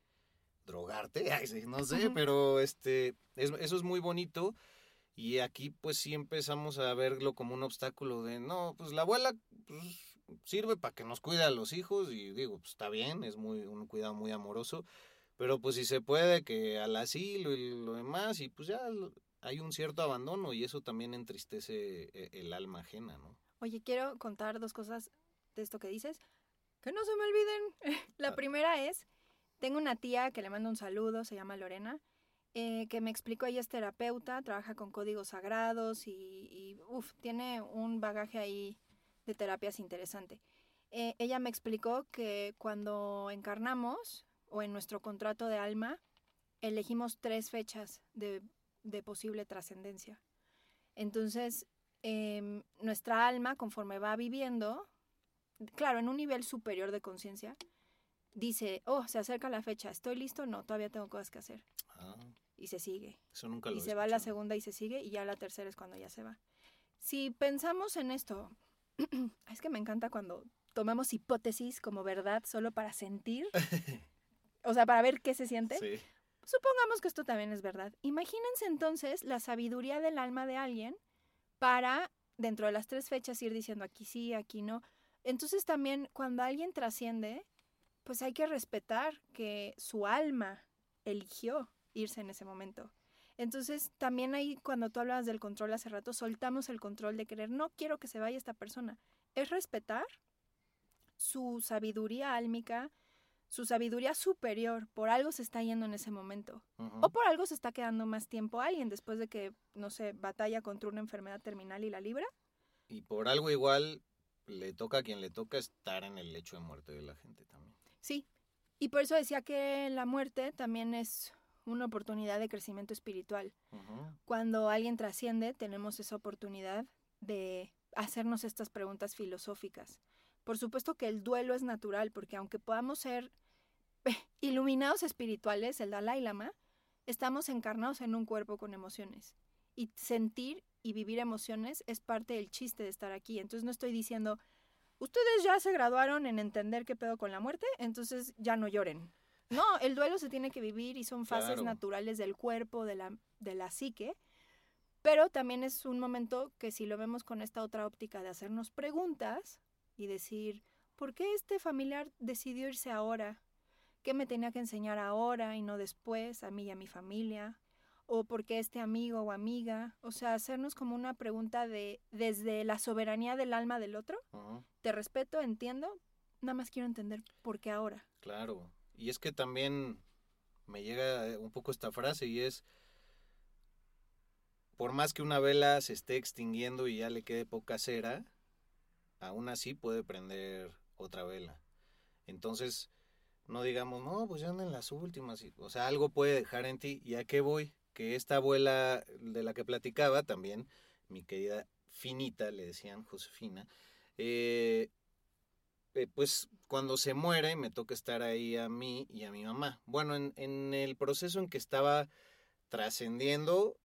[SPEAKER 1] Drogarte, no sé, pero este es- eso es muy bonito y aquí pues sí empezamos a verlo como un obstáculo de no, pues la abuela pues, sirve para que nos cuide a los hijos y digo, pues está bien, es muy un cuidado muy amoroso, pero pues si se puede que al asilo y lo demás y pues ya hay un cierto abandono y eso también entristece eh, el alma ajena, ¿no?
[SPEAKER 2] Oye, quiero contar dos cosas de esto que dices. Que no se me olviden. La
[SPEAKER 1] Ah.
[SPEAKER 2] primera es, tengo una tía que le mando un saludo, se llama Lorena, eh, que me explicó, ella es terapeuta, trabaja con códigos sagrados y, y uf, tiene un bagaje ahí de terapias interesante. Eh, ella me explicó que cuando encarnamos o en nuestro contrato de alma, elegimos tres fechas de, de posible trascendencia. Entonces, em, nuestra alma, conforme va viviendo, claro, en un nivel superior de conciencia, dice, oh, se acerca la fecha, ¿estoy listo? No, todavía tengo cosas que hacer.
[SPEAKER 1] Ah,
[SPEAKER 2] Y se sigue.
[SPEAKER 1] eso nunca lo
[SPEAKER 2] Y se va la segunda y se sigue, y ya la tercera es cuando ya se va. Si pensamos en esto, es que me encanta cuando tomamos hipótesis como verdad solo para sentir, o sea, para ver qué se siente.
[SPEAKER 1] Sí.
[SPEAKER 2] Supongamos que esto también es verdad. Imagínense entonces la sabiduría del alma de alguien para, dentro de las tres fechas, ir diciendo aquí sí, aquí no. Entonces también cuando alguien trasciende, pues hay que respetar que su alma eligió irse en ese momento. Entonces también ahí cuando tú hablabas del control hace rato, soltamos el control de querer, no quiero que se vaya esta persona. Es respetar su sabiduría álmica, su sabiduría superior, por algo se está yendo en ese momento. O por algo se está quedando más tiempo alguien después de que, no sé, batalla contra una enfermedad terminal y la libra.
[SPEAKER 1] Y por algo igual le toca a quien le toca estar en el lecho de muerte de la gente también.
[SPEAKER 2] Sí. Y por eso decía que la muerte también es una oportunidad de crecimiento espiritual. Cuando alguien trasciende, tenemos esa oportunidad de hacernos estas preguntas filosóficas. Por supuesto que el duelo es natural, porque aunque podamos ser iluminados espirituales, el Dalai Lama, estamos encarnados en un cuerpo con emociones. Y sentir y vivir emociones es parte del chiste de estar aquí. Entonces no estoy diciendo, ustedes ya se graduaron en entender qué pedo con la muerte, entonces ya no lloren. No, el duelo se tiene que vivir y son fases
[SPEAKER 1] Claro.
[SPEAKER 2] naturales del cuerpo, de la, de la psique. Pero también es un momento que si lo vemos con esta otra óptica de hacernos preguntas y decir, ¿por qué este familiar decidió irse ahora? ¿Qué me tenía que enseñar ahora y no después a mí y a mi familia? ¿O por qué este amigo o amiga? O sea, hacernos como una pregunta de desde la soberanía del alma del otro. Te respeto, entiendo, nada más quiero entender por qué ahora.
[SPEAKER 1] Claro. Y es que también me llega eh, un poco esta frase y es, por más que una vela se esté extinguiendo y ya le quede poca cera, aún así puede prender otra vela. Entonces, no digamos, no, pues ya andan las últimas. O sea, algo puede dejar en ti. ¿Y a qué voy? Que esta abuela de la que platicaba también, mi querida Finita, le decían Josefina, eh, eh, pues cuando se muere me toca estar ahí a mí y a mi mamá. Bueno, en, en el proceso en que estaba trascendiendo.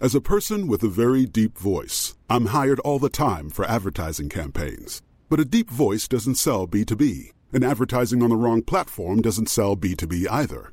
[SPEAKER 3] As a person with a very deep voice, I'm hired all the time for advertising campaigns. But a deep voice doesn't sell B2B, and advertising on the wrong platform doesn't sell B2B either.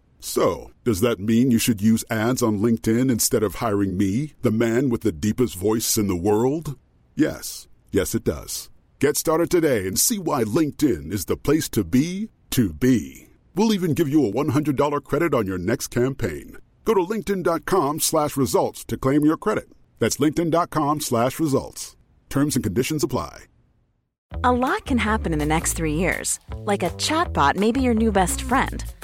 [SPEAKER 3] So, does that mean you should use ads on LinkedIn instead of hiring me, the man with the deepest voice in the world? Yes. Yes, it does. Get started today and see why LinkedIn is the place to be to be. We'll even give you a $100 credit on your next campaign. Go to linkedin.com slash results to claim your credit. That's linkedin.com slash results. Terms and conditions apply.
[SPEAKER 4] A lot can happen in the next three years. Like a chatbot may be your new best friend.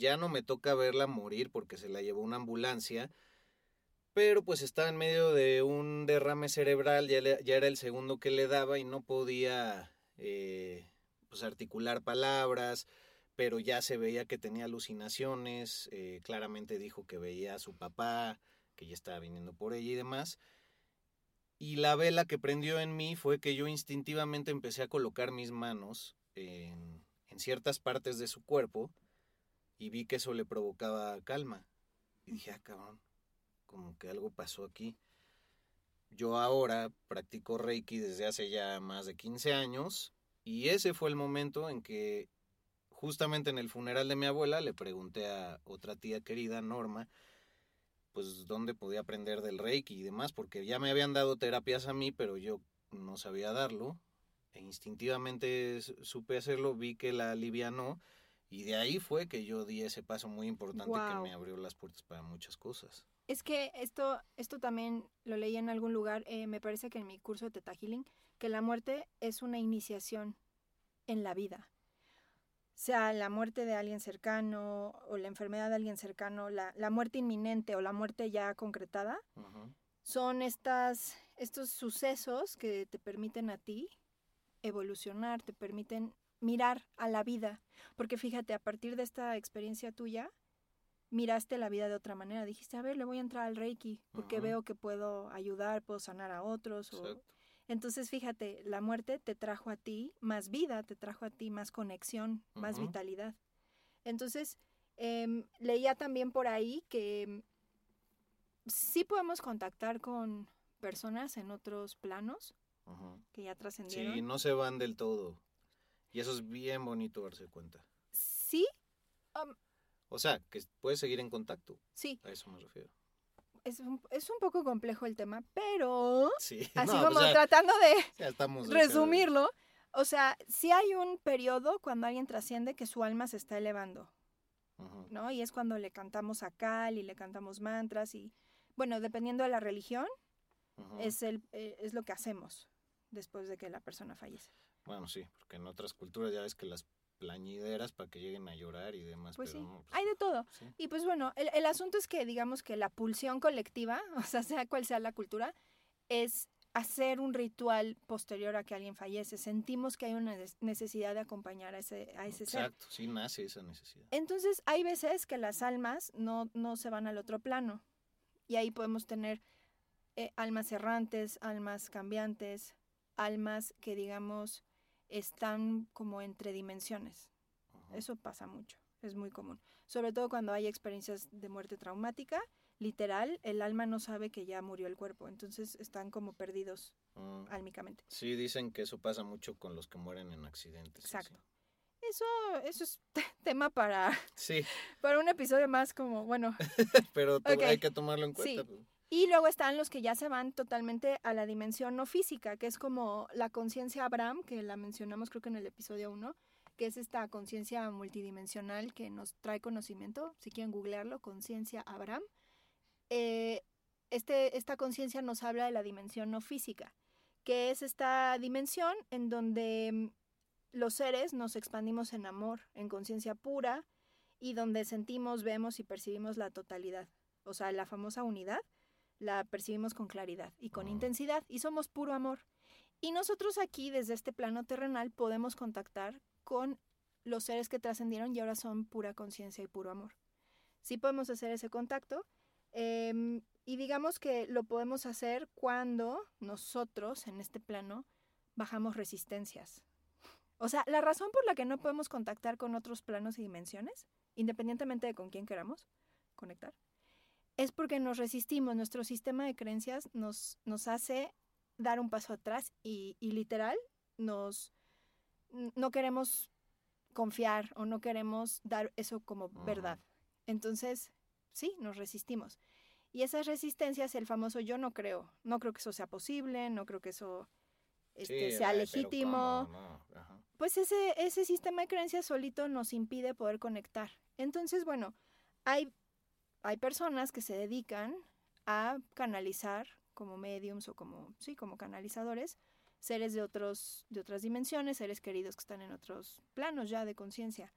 [SPEAKER 1] Ya no me toca verla morir porque se la llevó una ambulancia, pero pues estaba en medio de un derrame cerebral, ya, era el segundo que le daba y no podía eh, pues articular palabras, pero ya se veía que tenía alucinaciones, eh, claramente dijo que veía a su papá, que ya estaba viniendo por ella y demás. Y la vela que prendió en mí fue que yo instintivamente empecé a colocar mis manos en ciertas partes de su cuerpo y vi que eso le provocaba calma. Y dije, ah, cabrón, como que algo pasó aquí. Yo ahora practico Reiki desde hace ya más de 15 años y ese fue el momento en que justamente en el funeral de mi abuela le pregunté a otra tía querida, Norma, pues dónde podía aprender del Reiki y demás, porque ya me habían dado terapias a mí, pero yo no sabía darlo. E instintivamente supe hacerlo, vi que la alivianó y de ahí fue que yo di ese paso muy importante que me abrió las puertas para muchas cosas.
[SPEAKER 2] Es que esto, esto también lo leí en algún lugar, eh, me parece que en mi curso de Teta Healing, que la muerte es una iniciación en la vida. Sea la muerte de alguien cercano o la enfermedad de alguien cercano, la, la muerte inminente o la muerte ya concretada, son estas, estos sucesos que te permiten a ti evolucionar, te permiten mirar a la vida. Porque fíjate, a partir de esta experiencia tuya, miraste la vida de otra manera. Dijiste, a ver, le voy a entrar al Reiki porque veo que puedo ayudar, puedo sanar a otros. o-. Entonces, fíjate, la muerte te trajo a ti más vida, te trajo a ti más conexión, más vitalidad. Entonces, em, leía también por ahí que em, sí podemos contactar con personas en otros planos que ya trascendieron.
[SPEAKER 1] Sí, no se van del todo. Y eso es bien bonito darse cuenta.
[SPEAKER 2] Sí,
[SPEAKER 1] O sea, que puedes seguir en contacto.
[SPEAKER 2] sí,
[SPEAKER 1] A eso me refiero.
[SPEAKER 2] es un, es un poco complejo el tema, pero
[SPEAKER 1] Sí.
[SPEAKER 2] así
[SPEAKER 1] no,
[SPEAKER 2] como tratando de resumirlo, o sea, sí hay un periodo cuando alguien trasciende que su alma se está elevando. ¿no? Y es cuando le cantamos a Cal y le cantamos mantras y, bueno, dependiendo de la religión, es, el, eh, es lo que hacemos después de que la persona fallece.
[SPEAKER 1] Bueno, sí, porque en otras culturas ya ves que las plañideras para que lleguen a llorar y demás.
[SPEAKER 2] Pues
[SPEAKER 1] pero
[SPEAKER 2] sí,
[SPEAKER 1] no, pues,
[SPEAKER 2] hay de todo.
[SPEAKER 1] sí.
[SPEAKER 2] Y pues bueno, el, el asunto es que digamos que la pulsión colectiva, o sea, sea cual sea la cultura, es hacer un ritual posterior a que alguien fallece. Sentimos que hay una necesidad de acompañar a ese, a ese ser.
[SPEAKER 1] Exacto, sí nace esa necesidad.
[SPEAKER 2] Entonces, hay veces que las almas no, no se van al otro plano. Y ahí podemos tener eh, almas errantes, almas cambiantes, almas que, digamos, están como entre dimensiones. Eso pasa mucho, es muy común. Sobre todo cuando hay experiencias de muerte traumática, literal, el alma no sabe que ya murió el cuerpo, entonces están como perdidos
[SPEAKER 1] Mm.
[SPEAKER 2] álmicamente.
[SPEAKER 1] Sí, dicen que eso pasa mucho con los que mueren en accidentes. así.
[SPEAKER 2] Exacto. Eso, eso es tema para,
[SPEAKER 1] Sí,
[SPEAKER 2] para un episodio más como, bueno,
[SPEAKER 1] pero hay que tomarlo en
[SPEAKER 2] Sí.
[SPEAKER 1] cuenta. pues.
[SPEAKER 2] Y luego están los que ya se van totalmente a la dimensión no física, que es como la conciencia Abraham, que la mencionamos creo que en el episodio 1, que es esta conciencia multidimensional que nos trae conocimiento, si quieren googlearlo, conciencia Abraham. Eh, este, esta conciencia nos habla de la dimensión no física, que es esta dimensión en donde los seres nos expandimos en amor, en conciencia pura, y donde sentimos, vemos y percibimos la totalidad. O sea, la famosa unidad la percibimos con claridad y con intensidad, y somos puro amor. Y nosotros aquí, desde este plano terrenal, podemos contactar con los seres que trascendieron y ahora son pura conciencia y puro amor. Sí podemos hacer ese contacto. Em, y digamos que lo podemos hacer cuando nosotros, en este plano, bajamos resistencias. O sea, la razón por la que no podemos contactar con otros planos y dimensiones, independientemente de con quién queramos conectar, es porque nos resistimos. Nuestro sistema de creencias nos, nos hace dar un paso atrás y, y literal nos no queremos confiar o no queremos dar eso como verdad. Entonces, sí, nos resistimos. Y esas resistencias, el famoso yo no creo, no creo que eso sea posible, no creo que eso este, sea legítimo. Pues ese, ese sistema de creencias solito nos impide poder conectar. Entonces, bueno, hay, hay personas que se dedican a canalizar como mediums o como, sí, como canalizadores, seres de, otros, de otras dimensiones, seres queridos que están en otros planos ya de conciencia.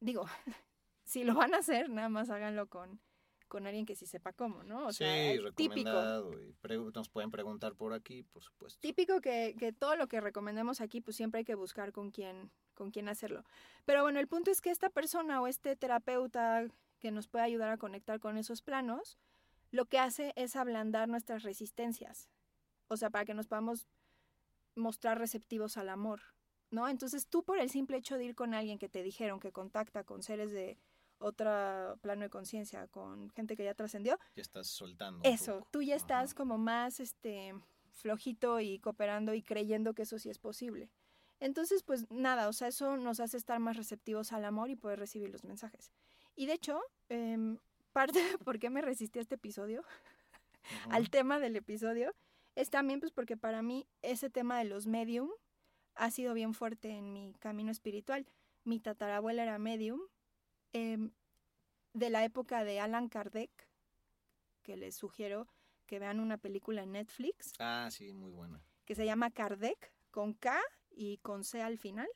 [SPEAKER 2] Digo, si lo van a hacer, nada más háganlo con, con alguien que sí sepa cómo, ¿no?
[SPEAKER 1] O sí, sea, típico. Y nos pueden preguntar por aquí, por supuesto.
[SPEAKER 2] Típico que, que, todo lo que recomendemos aquí, pues siempre hay que buscar con quién, con quién hacerlo. Pero bueno, el punto es que esta persona o este terapeuta que nos puede ayudar a conectar con esos planos, lo que hace es ablandar nuestras resistencias. O sea, para que nos podamos mostrar receptivos al amor, ¿no? Entonces tú por el simple hecho de ir con alguien que te dijeron que contacta con seres de otro plano de conciencia, con gente que ya trascendió.
[SPEAKER 1] Ya estás soltando.
[SPEAKER 2] Eso, tú ya estás como más este flojito y cooperando y creyendo que eso sí es posible. Entonces, pues nada, o sea, eso nos hace estar más receptivos al amor y poder recibir los mensajes. Y de hecho, em, parte de por qué me resistí a este episodio, al tema del episodio, es también pues porque para mí ese tema de los medium ha sido bien fuerte en mi camino espiritual. Mi tatarabuela era medium em, de la época de Alan Kardec, que les sugiero que vean una película en Netflix.
[SPEAKER 1] Ah, sí, muy buena.
[SPEAKER 2] Que se llama Kardec, con K y con C al final.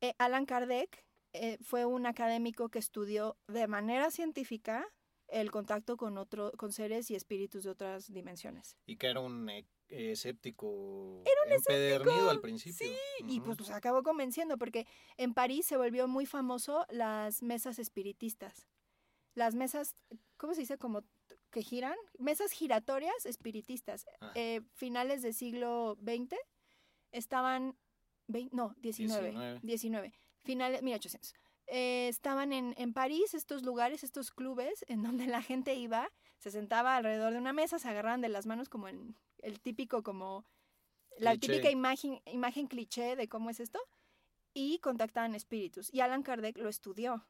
[SPEAKER 2] Eh, Alan Kardec eh, fue un académico que estudió de manera científica el contacto con otro, con seres y espíritus de otras dimensiones.
[SPEAKER 1] Y que era un eh, escéptico era un empedernido al principio.
[SPEAKER 2] Sí, y pues, pues acabó convenciendo porque en París se volvió muy famoso las mesas espiritistas. Las mesas, ¿cómo se dice? Como que giran, mesas giratorias espiritistas. Ah. Eh, finales del siglo XX estaban, no, 19, 19, 19 finales, 1800. Eh, estaban en, en, París estos lugares, estos clubes, en donde la gente iba, se sentaba alrededor de una mesa, se agarraban de las manos como en el típico, como la típica imagen, imagen cliché de cómo es esto, y contactaban espíritus. Y Alan Kardec lo estudió,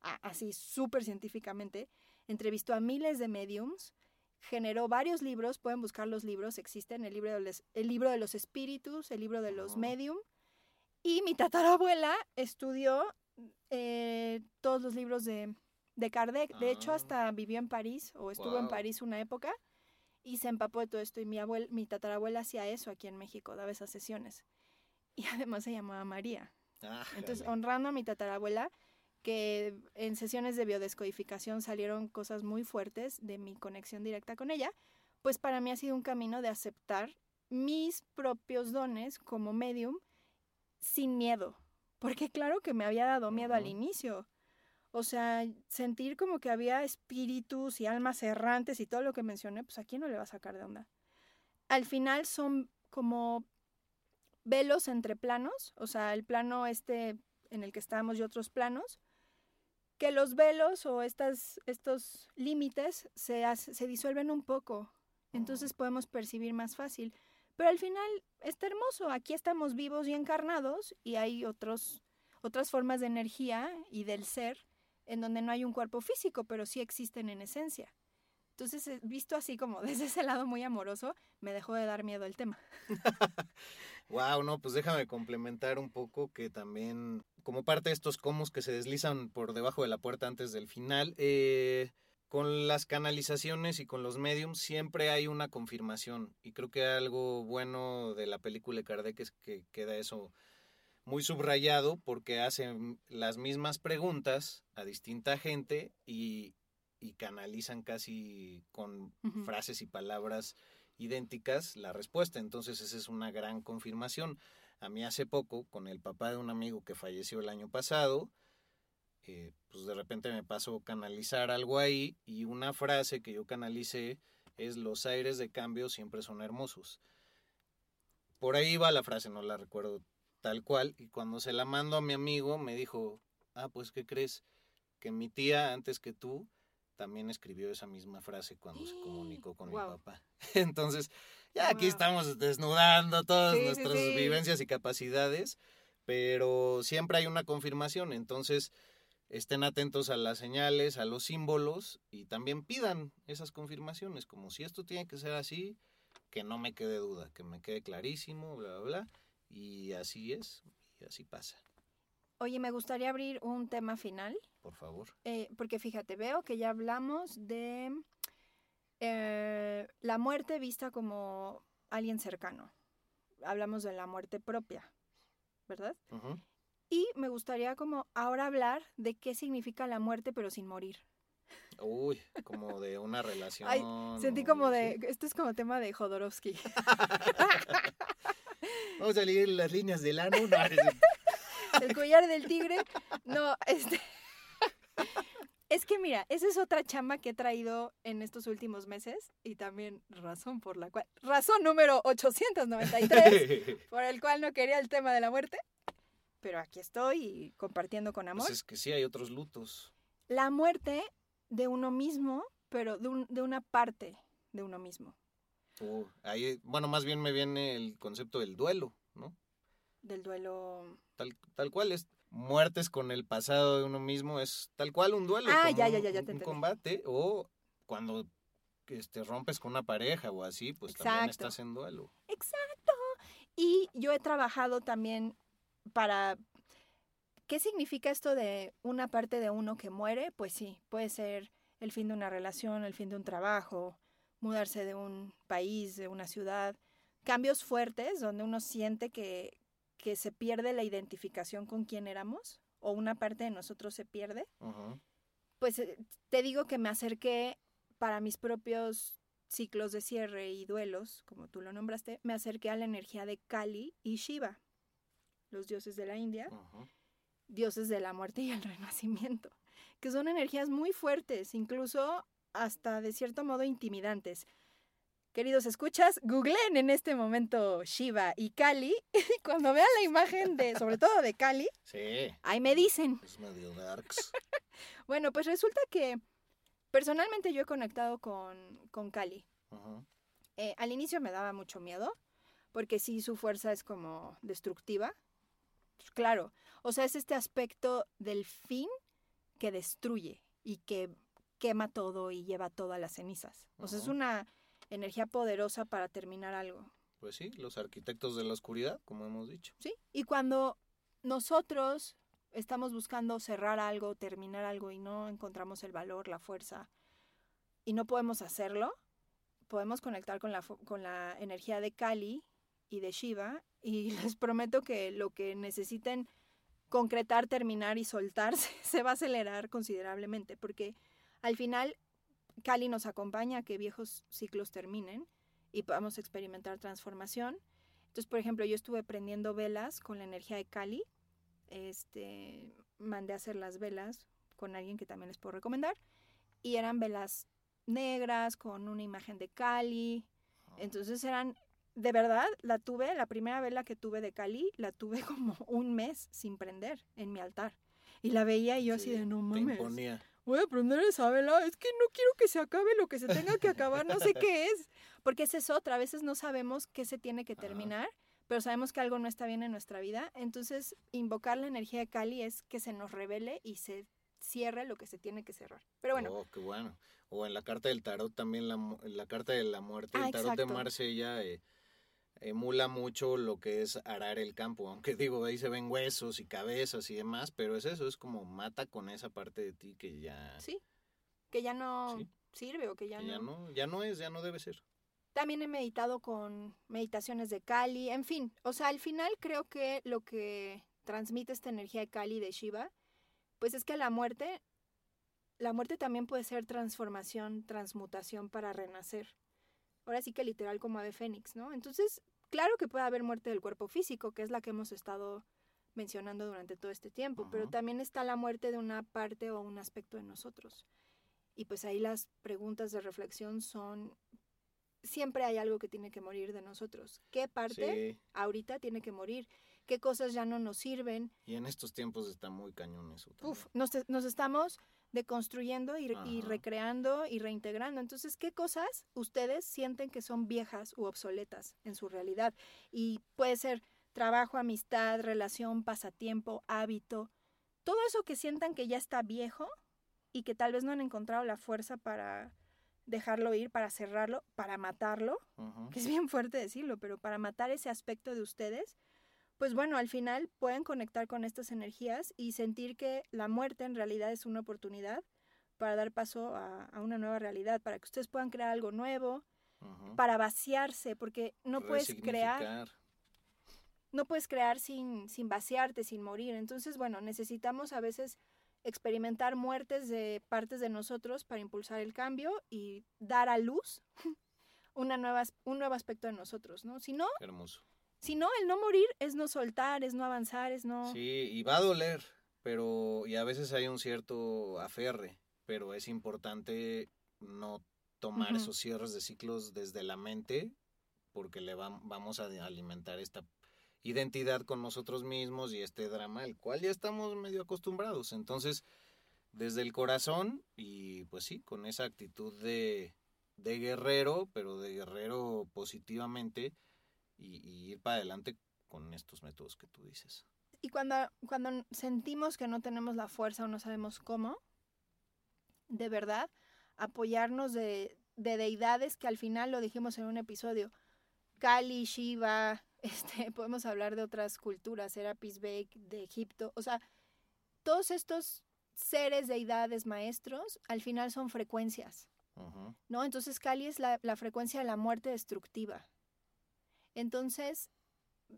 [SPEAKER 2] así súper científicamente, entrevistó a miles de mediums, generó varios libros, pueden buscar los libros, existen, el libro de los, el libro de los espíritus, el libro de los medium, y mi tatarabuela estudió eh, todos los libros de, de Kardec. De hecho, ah. hasta vivió en París o estuvo en París una época y se empapó de todo esto. Y mi, abuela, mi tatarabuela hacía eso aquí en México, daba esas sesiones. Y además se llamaba María. Ah, Entonces, honrando a mi tatarabuela, que en sesiones de biodescodificación salieron cosas muy fuertes de mi conexión directa con ella, pues para mí ha sido un camino de aceptar mis propios dones como medium sin miedo, porque claro que me había dado miedo al inicio. O sea, sentir como que había espíritus y almas errantes y todo lo que mencioné, pues aquí no le va a sacar de onda. Al final son como velos entre planos, o sea, el plano este en el que estamos y otros planos, que los velos o estas, estos límites se, se disuelven un poco, entonces podemos percibir más fácil. Pero al final está hermoso, aquí estamos vivos y encarnados y hay otros, otras formas de energía y del ser en donde no hay un cuerpo físico, pero sí existen en esencia. Entonces, eh, visto así como desde ese lado muy amoroso, me dejó de dar miedo el tema.
[SPEAKER 1] Wow, no, pues déjame complementar un poco que también, como parte de estos comos que se deslizan por debajo de la puerta antes del final, eh, con las canalizaciones y con los mediums siempre hay una confirmación. Y creo que algo bueno de la película de Kardec es que queda eso muy subrayado porque hacen las mismas preguntas a distinta gente y, y canalizan casi con frases y palabras idénticas la respuesta. Entonces esa es una gran confirmación. A mí hace poco, con el papá de un amigo que falleció el año pasado, eh, pues de repente me pasó canalizar algo ahí y una frase que yo canalicé es los aires de cambio siempre son hermosos. Por ahí va la frase, no la recuerdo tal cual, y cuando se la mando a mi amigo me dijo, ah, pues ¿qué crees? Que mi tía antes que tú también escribió esa misma frase cuando se comunicó con mi papá. Entonces, ya aquí
[SPEAKER 2] Guau.
[SPEAKER 1] estamos desnudando todas
[SPEAKER 2] sí,
[SPEAKER 1] nuestras
[SPEAKER 2] sí.
[SPEAKER 1] vivencias y capacidades, pero siempre hay una confirmación, entonces estén atentos a las señales, a los símbolos y también pidan esas confirmaciones, como si esto tiene que ser así, que no me quede duda, que me quede clarísimo, bla, bla, bla, y así es, y así pasa,
[SPEAKER 2] Oye, me gustaría abrir un tema final,
[SPEAKER 1] por favor.
[SPEAKER 2] eh, porque fíjate, veo que ya hablamos de eh, la muerte vista como alguien cercano. Hablamos de la muerte propia, ¿verdad? Y me gustaría como ahora hablar de qué significa la muerte pero sin morir.
[SPEAKER 1] Uy, como de una relación.
[SPEAKER 2] Ay, Sentí como de, esto es como tema de Jodorowsky.
[SPEAKER 1] Vamos a leer las líneas del ano. No,
[SPEAKER 2] El collar del tigre. No, este. Es que mira, esa es otra chamba que he traído en estos últimos meses y también razón por la cual, razón número 893, por el cual no quería el tema de la muerte, pero aquí estoy compartiendo con amor.
[SPEAKER 1] Pues es que sí hay otros lutos.
[SPEAKER 2] La muerte de uno mismo, pero de, un- de una parte de uno mismo,
[SPEAKER 1] Uh, ahí, bueno, más bien me viene el concepto del duelo, ¿no?
[SPEAKER 2] del duelo.
[SPEAKER 1] Tal, tal cual es muertes con el pasado de uno mismo, es tal cual un duelo.
[SPEAKER 2] Ah, ya, ya, ya, ya te
[SPEAKER 1] Un
[SPEAKER 2] entendí.
[SPEAKER 1] combate, o cuando este, rompes con una pareja o así, pues también estás en duelo.
[SPEAKER 2] Exacto. Y yo he trabajado también para... ¿Qué significa esto de una parte de uno que muere? Pues sí, puede ser el fin de una relación, el fin de un trabajo, mudarse de un país, de una ciudad, cambios fuertes donde uno siente que, que se pierde la identificación con quién éramos o una parte de nosotros se pierde. Pues eh, te digo que me acerqué para mis propios ciclos de cierre y duelos, como tú lo nombraste, me acerqué a la energía de Kali y Shiva, los dioses de la India, dioses de la muerte y el renacimiento, que son energías muy fuertes, incluso hasta de cierto modo intimidantes. Queridos escuchas, googleen en este momento Shiva y Kali y cuando vean la imagen de, sobre todo de Kali,
[SPEAKER 1] Sí,
[SPEAKER 2] ahí me dicen.
[SPEAKER 1] es medio darks.
[SPEAKER 2] Bueno, pues resulta que personalmente yo he conectado con, con Kali. Eh, al inicio me daba mucho miedo, porque sí, su fuerza es como destructiva. Pues claro, o sea, es este aspecto del fin que destruye y que quema todo y lleva todo a las cenizas. O sea, es una energía poderosa para terminar algo.
[SPEAKER 1] Pues sí, los arquitectos de la oscuridad, como hemos dicho.
[SPEAKER 2] ¿Sí? Y cuando nosotros estamos buscando cerrar algo, terminar algo y no encontramos el valor, la fuerza y no podemos hacerlo, podemos conectar con la, con la energía de Kali y de Shiva y les prometo que lo que necesiten concretar, terminar y soltar se, va a acelerar considerablemente porque al final Kali nos acompaña a que viejos ciclos terminen y podamos experimentar transformación. Entonces, por ejemplo, yo estuve prendiendo velas con la energía de Kali. Este, mandé a hacer las velas con alguien que también les puedo recomendar. Y eran velas negras con una imagen de Kali. Entonces eran, de verdad, la tuve, la primera vela que tuve de Kali, la tuve como un mes sin prender en mi altar. Y la veía y yo así
[SPEAKER 1] Sí,
[SPEAKER 2] de no
[SPEAKER 1] te
[SPEAKER 2] mames.
[SPEAKER 1] imponía.
[SPEAKER 2] Voy a prender esa vela, es que no quiero que se acabe lo que se tenga que acabar, no sé qué es. Porque esa es otra, a veces no sabemos qué se tiene que
[SPEAKER 1] Ajá.
[SPEAKER 2] terminar, pero sabemos que algo no está bien en nuestra vida. Entonces, invocar la energía de Kali es que se nos revele y se cierre lo que se tiene que cerrar. Pero bueno.
[SPEAKER 1] Oh, qué bueno. O en la carta del tarot también, la, la carta de la muerte,
[SPEAKER 2] Ah,
[SPEAKER 1] el tarot de
[SPEAKER 2] exacto.
[SPEAKER 1] Marsella eh, emula mucho lo que es arar el campo, aunque digo, ahí se ven huesos y cabezas y demás, pero es eso, es como mata con esa parte de ti que ya,
[SPEAKER 2] Sí. Que ya no
[SPEAKER 1] Sí.
[SPEAKER 2] sirve o que ya,
[SPEAKER 1] que ya
[SPEAKER 2] no.
[SPEAKER 1] no, ya no es, ya no debe ser.
[SPEAKER 2] También he meditado con meditaciones de Kali, en fin, o sea, al final creo que lo que transmite esta energía de Kali de Shiva, pues es que la muerte, la muerte también puede ser transformación, transmutación para renacer. Ahora sí que literal como ave fénix, ¿no? Entonces, claro que puede haber muerte del cuerpo físico, que es la que hemos estado mencionando durante todo este tiempo, pero también está la muerte de una parte o un aspecto de nosotros. Y pues ahí las preguntas de reflexión son, siempre hay algo que tiene que morir de nosotros. ¿Qué parte
[SPEAKER 1] Sí,
[SPEAKER 2] ahorita tiene que morir? ¿Qué cosas ya no nos sirven?
[SPEAKER 1] y en estos tiempos está muy cañón eso también.
[SPEAKER 2] Uf, nos, nos estamos deconstruyendo y, y recreando y reintegrando. Entonces, ¿qué cosas ustedes sienten que son viejas u obsoletas en su realidad? Y puede ser trabajo, amistad, relación, pasatiempo, hábito. Todo eso que sientan que ya está viejo y que tal vez no han encontrado la fuerza para dejarlo ir, para cerrarlo, para matarlo, que es bien fuerte decirlo, pero para matar ese aspecto de ustedes, pues bueno, al final pueden conectar con estas energías y sentir que la muerte en realidad es una oportunidad para dar paso a, a una nueva realidad, para que ustedes puedan crear algo nuevo, para vaciarse, porque no puedes crear, no puedes crear sin, sin vaciarte, sin morir. Entonces, bueno, necesitamos a veces experimentar muertes de partes de nosotros para impulsar el cambio y dar a luz una nueva, un nuevo aspecto de nosotros, ¿no? Si no,
[SPEAKER 1] Qué hermoso.
[SPEAKER 2] Si no, el no morir es no soltar, es no avanzar, es no...
[SPEAKER 1] Sí, y va a doler, pero y a veces hay un cierto aferre, pero es importante no tomar esos cierres de ciclos desde la mente, porque le vam- vamos a alimentar esta identidad con nosotros mismos y este drama, el cual ya estamos medio acostumbrados. Entonces, desde el corazón y pues sí, con esa actitud de, de guerrero, pero de guerrero positivamente y, y ir para adelante con estos métodos que tú dices.
[SPEAKER 2] Y cuando, cuando sentimos que no tenemos la fuerza o no sabemos cómo, de verdad, apoyarnos de, de deidades que al final lo dijimos en un episodio. Kali, Shiva, este, podemos hablar de otras culturas, Serapis Bey de Egipto. O sea, todos estos seres, deidades, maestros, al final son frecuencias.
[SPEAKER 1] Ujú.
[SPEAKER 2] ¿no? Entonces Kali es la, la frecuencia de la muerte destructiva. Entonces,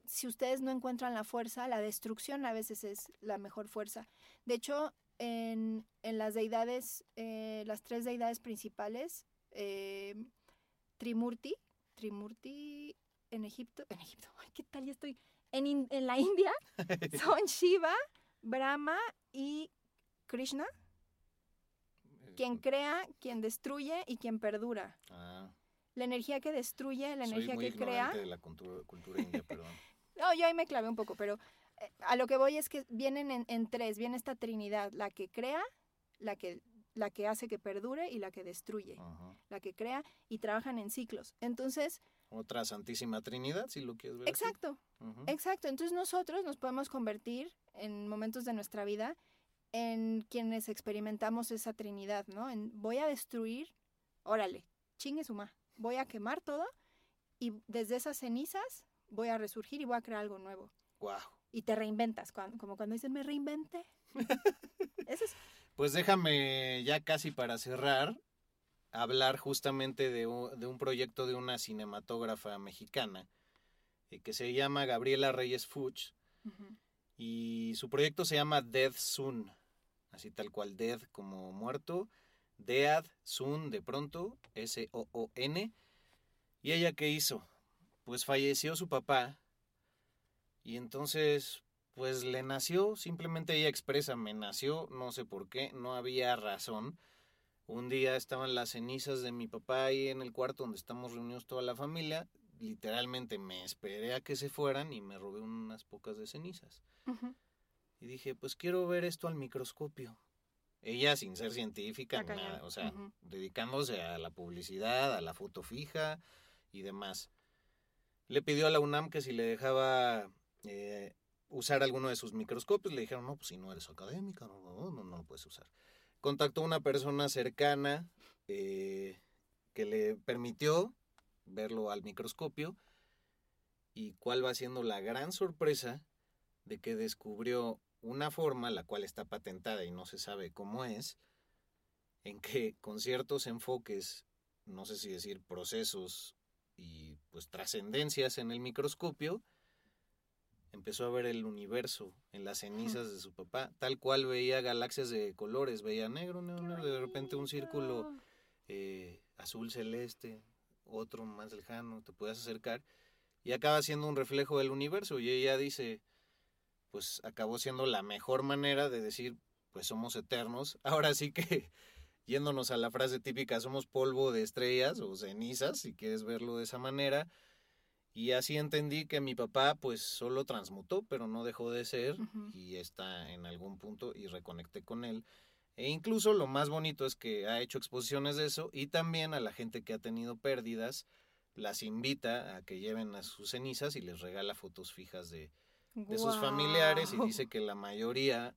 [SPEAKER 2] si ustedes no encuentran la fuerza, la destrucción a veces es la mejor fuerza. De hecho, en, en las deidades, eh, las tres deidades principales, eh, Trimurti, Trimurti en Egipto, en Egipto, ay, ¿qué tal? Ya estoy en, en la India, son Shiva, Brahma y Krishna, quien crea, quien destruye y quien perdura.
[SPEAKER 1] Ah,
[SPEAKER 2] La energía que destruye, la
[SPEAKER 1] soy
[SPEAKER 2] energía
[SPEAKER 1] muy
[SPEAKER 2] que crea.
[SPEAKER 1] de la cultura, cultura india, perdón.
[SPEAKER 2] No, yo ahí me clavé un poco, pero eh, a lo que voy es que vienen en, en tres, viene esta trinidad, la que crea, la que, la que hace que perdure y la que destruye,
[SPEAKER 1] Ajá.
[SPEAKER 2] la que crea y trabajan en ciclos. Entonces,
[SPEAKER 1] Otra Santísima Trinidad, si lo quieres ver.
[SPEAKER 2] exacto, exacto. Entonces nosotros nos podemos convertir en momentos de nuestra vida en quienes experimentamos esa trinidad, ¿no? En voy a destruir, órale, chingue su ma, voy a quemar todo y desde esas cenizas voy a resurgir y voy a crear algo nuevo.
[SPEAKER 1] Guau.
[SPEAKER 2] y te reinventas, como cuando dicen me reinventé. Eso es,
[SPEAKER 1] Pues déjame ya casi para cerrar hablar justamente de un, de un proyecto de una cinematógrafa mexicana eh, que se llama Gabriela Reyes Fuchs y su proyecto se llama Dead Soon, así tal cual Dead como muerto, Dead Soon de pronto, S-O-O-N. ¿Y ella qué hizo? Pues falleció su papá y entonces pues le nació, simplemente ella expresa, me nació, no sé por qué, no había razón. Un día estaban las cenizas de mi papá ahí en el cuarto donde estamos reunidos toda la familia. Literalmente me esperé a que se fueran y me robé unas pocas de cenizas. Y dije, pues quiero ver esto al microscopio. Ella sin ser científica ni nada, o sea, dedicándose a la publicidad, a la foto fija y demás. Le pidió a la UNAM que si le dejaba eh, usar alguno de sus microscopios. Le dijeron, no, pues si no eres académica, no, no, no, no lo puedes usar. Contactó a una persona cercana eh, que le permitió verlo al microscopio y cuál va siendo la gran sorpresa de que descubrió una forma, la cual está patentada y no se sabe cómo es, en que con ciertos enfoques, no sé si decir procesos y pues trascendencias en el microscopio, empezó a ver el universo en las cenizas de su papá, tal cual veía galaxias de colores, veía negro, negro, de repente un círculo eh, azul celeste, otro más lejano, te puedes acercar y acaba siendo un reflejo del universo y ella dice, pues acabó siendo la mejor manera de decir, pues somos eternos, ahora sí que yéndonos a la frase típica, somos polvo de estrellas o cenizas, si quieres verlo de esa manera, y así entendí que mi papá pues solo transmutó, pero no dejó de ser y está en algún punto y reconecté con él. E incluso lo más bonito es que ha hecho exposiciones de eso y también a la gente que ha tenido pérdidas las invita a que lleven a sus cenizas y les regala fotos fijas de, de sus familiares y dice que la mayoría,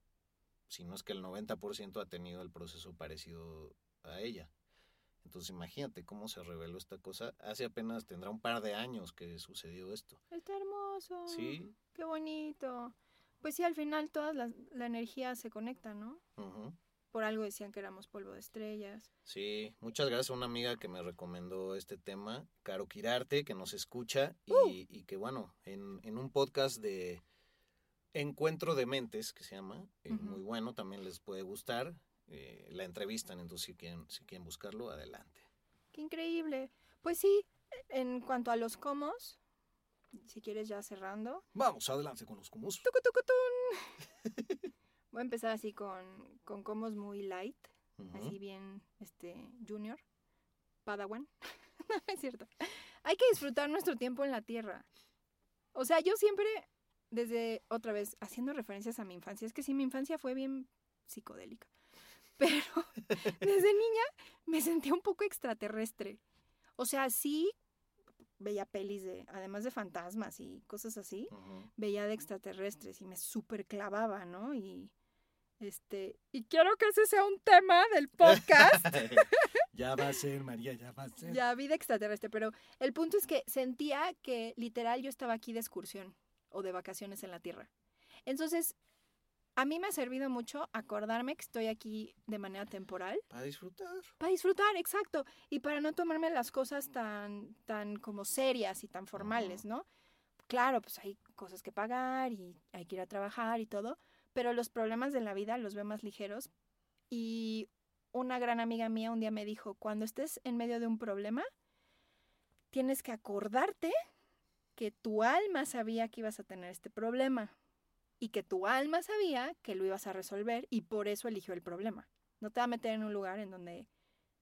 [SPEAKER 1] si no es que el 90% ha tenido el proceso parecido a ella. Entonces imagínate cómo se reveló esta cosa. Hace apenas tendrá un par de años que sucedió esto.
[SPEAKER 2] Está hermoso.
[SPEAKER 1] Sí.
[SPEAKER 2] Qué bonito. Pues sí, al final toda la, la energía se conecta, ¿no? Por algo decían que éramos polvo de estrellas.
[SPEAKER 1] Sí, muchas gracias a una amiga que me recomendó este tema, Caro Quirarte, que nos escucha y,
[SPEAKER 2] Uh.
[SPEAKER 1] y que bueno, en, en un podcast de Encuentro de Mentes, que se llama,
[SPEAKER 2] Ujú.
[SPEAKER 1] muy bueno, también les puede gustar. eh, la entrevistan, entonces si quieren, si quieren buscarlo, adelante.
[SPEAKER 2] Qué increíble. Pues sí, en cuanto a los comos, si quieres ya cerrando.
[SPEAKER 1] Vamos, adelante con los comus.
[SPEAKER 2] Tucu, tucu, tun. Voy a empezar así con, con comos muy light, así bien este junior, padawan. no, es cierto. Hay que disfrutar nuestro tiempo en la tierra. O sea, yo siempre, desde otra vez, haciendo referencias a mi infancia, es que sí, mi infancia fue bien psicodélica. Pero desde niña me sentía un poco extraterrestre. O sea, sí veía pelis de, además de fantasmas y cosas así, veía de extraterrestres y me súper clavaba, ¿no? Y este, y quiero que ese sea un tema del podcast.
[SPEAKER 1] ya va a ser, María, ya va a ser.
[SPEAKER 2] ya vida extraterrestre, pero el punto es que sentía que literal yo estaba aquí de excursión o de vacaciones en la Tierra. Entonces, a mí me ha servido mucho acordarme que estoy aquí de manera temporal
[SPEAKER 1] Para disfrutar.
[SPEAKER 2] para disfrutar, exacto, y para no tomarme las cosas tan tan como serias y tan formales, ¿no? Claro, pues hay cosas que pagar y hay que ir a trabajar y todo, pero los problemas de la vida los veo más ligeros y una gran amiga mía un día me dijo, cuando estés en medio de un problema, tienes que acordarte que tu alma sabía que ibas a tener este problema y que tu alma sabía que lo ibas a resolver y por eso eligió el problema. No te va a meter en un lugar en donde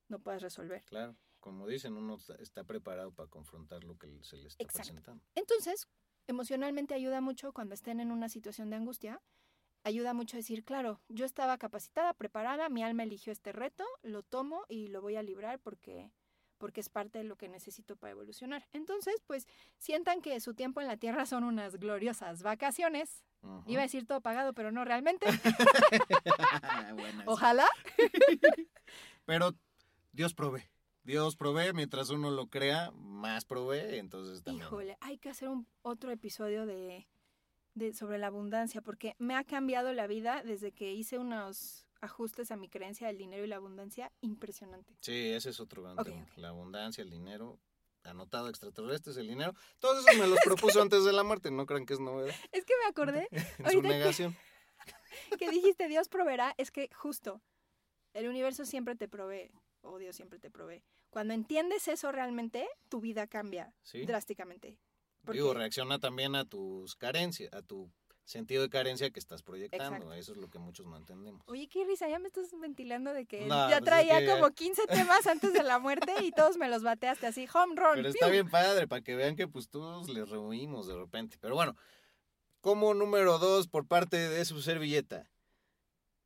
[SPEAKER 2] no puedas resolver.
[SPEAKER 1] Claro, como dicen, uno está- está preparado para confrontar lo que se le está
[SPEAKER 2] Exacto.
[SPEAKER 1] presentando.
[SPEAKER 2] Entonces, emocionalmente ayuda mucho cuando estén en una situación de angustia. Ayuda mucho decir, claro, yo estaba capacitada, preparada, mi alma eligió este reto, lo tomo y lo voy a librar porque porque es parte de lo que necesito para evolucionar. Entonces, pues sientan que su tiempo en la Tierra son unas gloriosas vacaciones. Iba a decir todo pagado, pero no realmente. Ojalá.
[SPEAKER 1] Pero Dios provee. Dios provee, mientras uno lo crea, más provee, entonces también.
[SPEAKER 2] Híjole, hay que hacer un otro episodio de, de sobre la abundancia, porque me ha cambiado la vida desde que hice unos ajustes a mi creencia del dinero y la abundancia impresionante.
[SPEAKER 1] Sí, ese es otro gran tema. La abundancia, el dinero, anotado extraterrestres, el dinero. Todos esos me los propuso antes de la muerte, no crean que es novedad.
[SPEAKER 2] Es que me acordé
[SPEAKER 1] En su
[SPEAKER 2] que-
[SPEAKER 1] negación.
[SPEAKER 2] que dijiste Dios proveerá, es que justo el universo siempre te provee, o Dios siempre te provee. Cuando entiendes eso realmente, tu vida cambia
[SPEAKER 1] Sí.
[SPEAKER 2] drásticamente.
[SPEAKER 1] Digo, reacciona también a tus carencias, a tu sentido de carencia que estás proyectando.
[SPEAKER 2] Exacto.
[SPEAKER 1] Eso es lo que muchos no entendemos.
[SPEAKER 2] Oye, qué risa, ya me estás ventilando de que
[SPEAKER 1] No,
[SPEAKER 2] ya
[SPEAKER 1] pues es
[SPEAKER 2] traía
[SPEAKER 1] que-
[SPEAKER 2] como 15 temas antes de la muerte y todos me los bateaste así, home run.
[SPEAKER 1] Pero está bien padre, para que vean que pues todos les reunimos de repente. Pero bueno, como número dos por parte de su servilleta,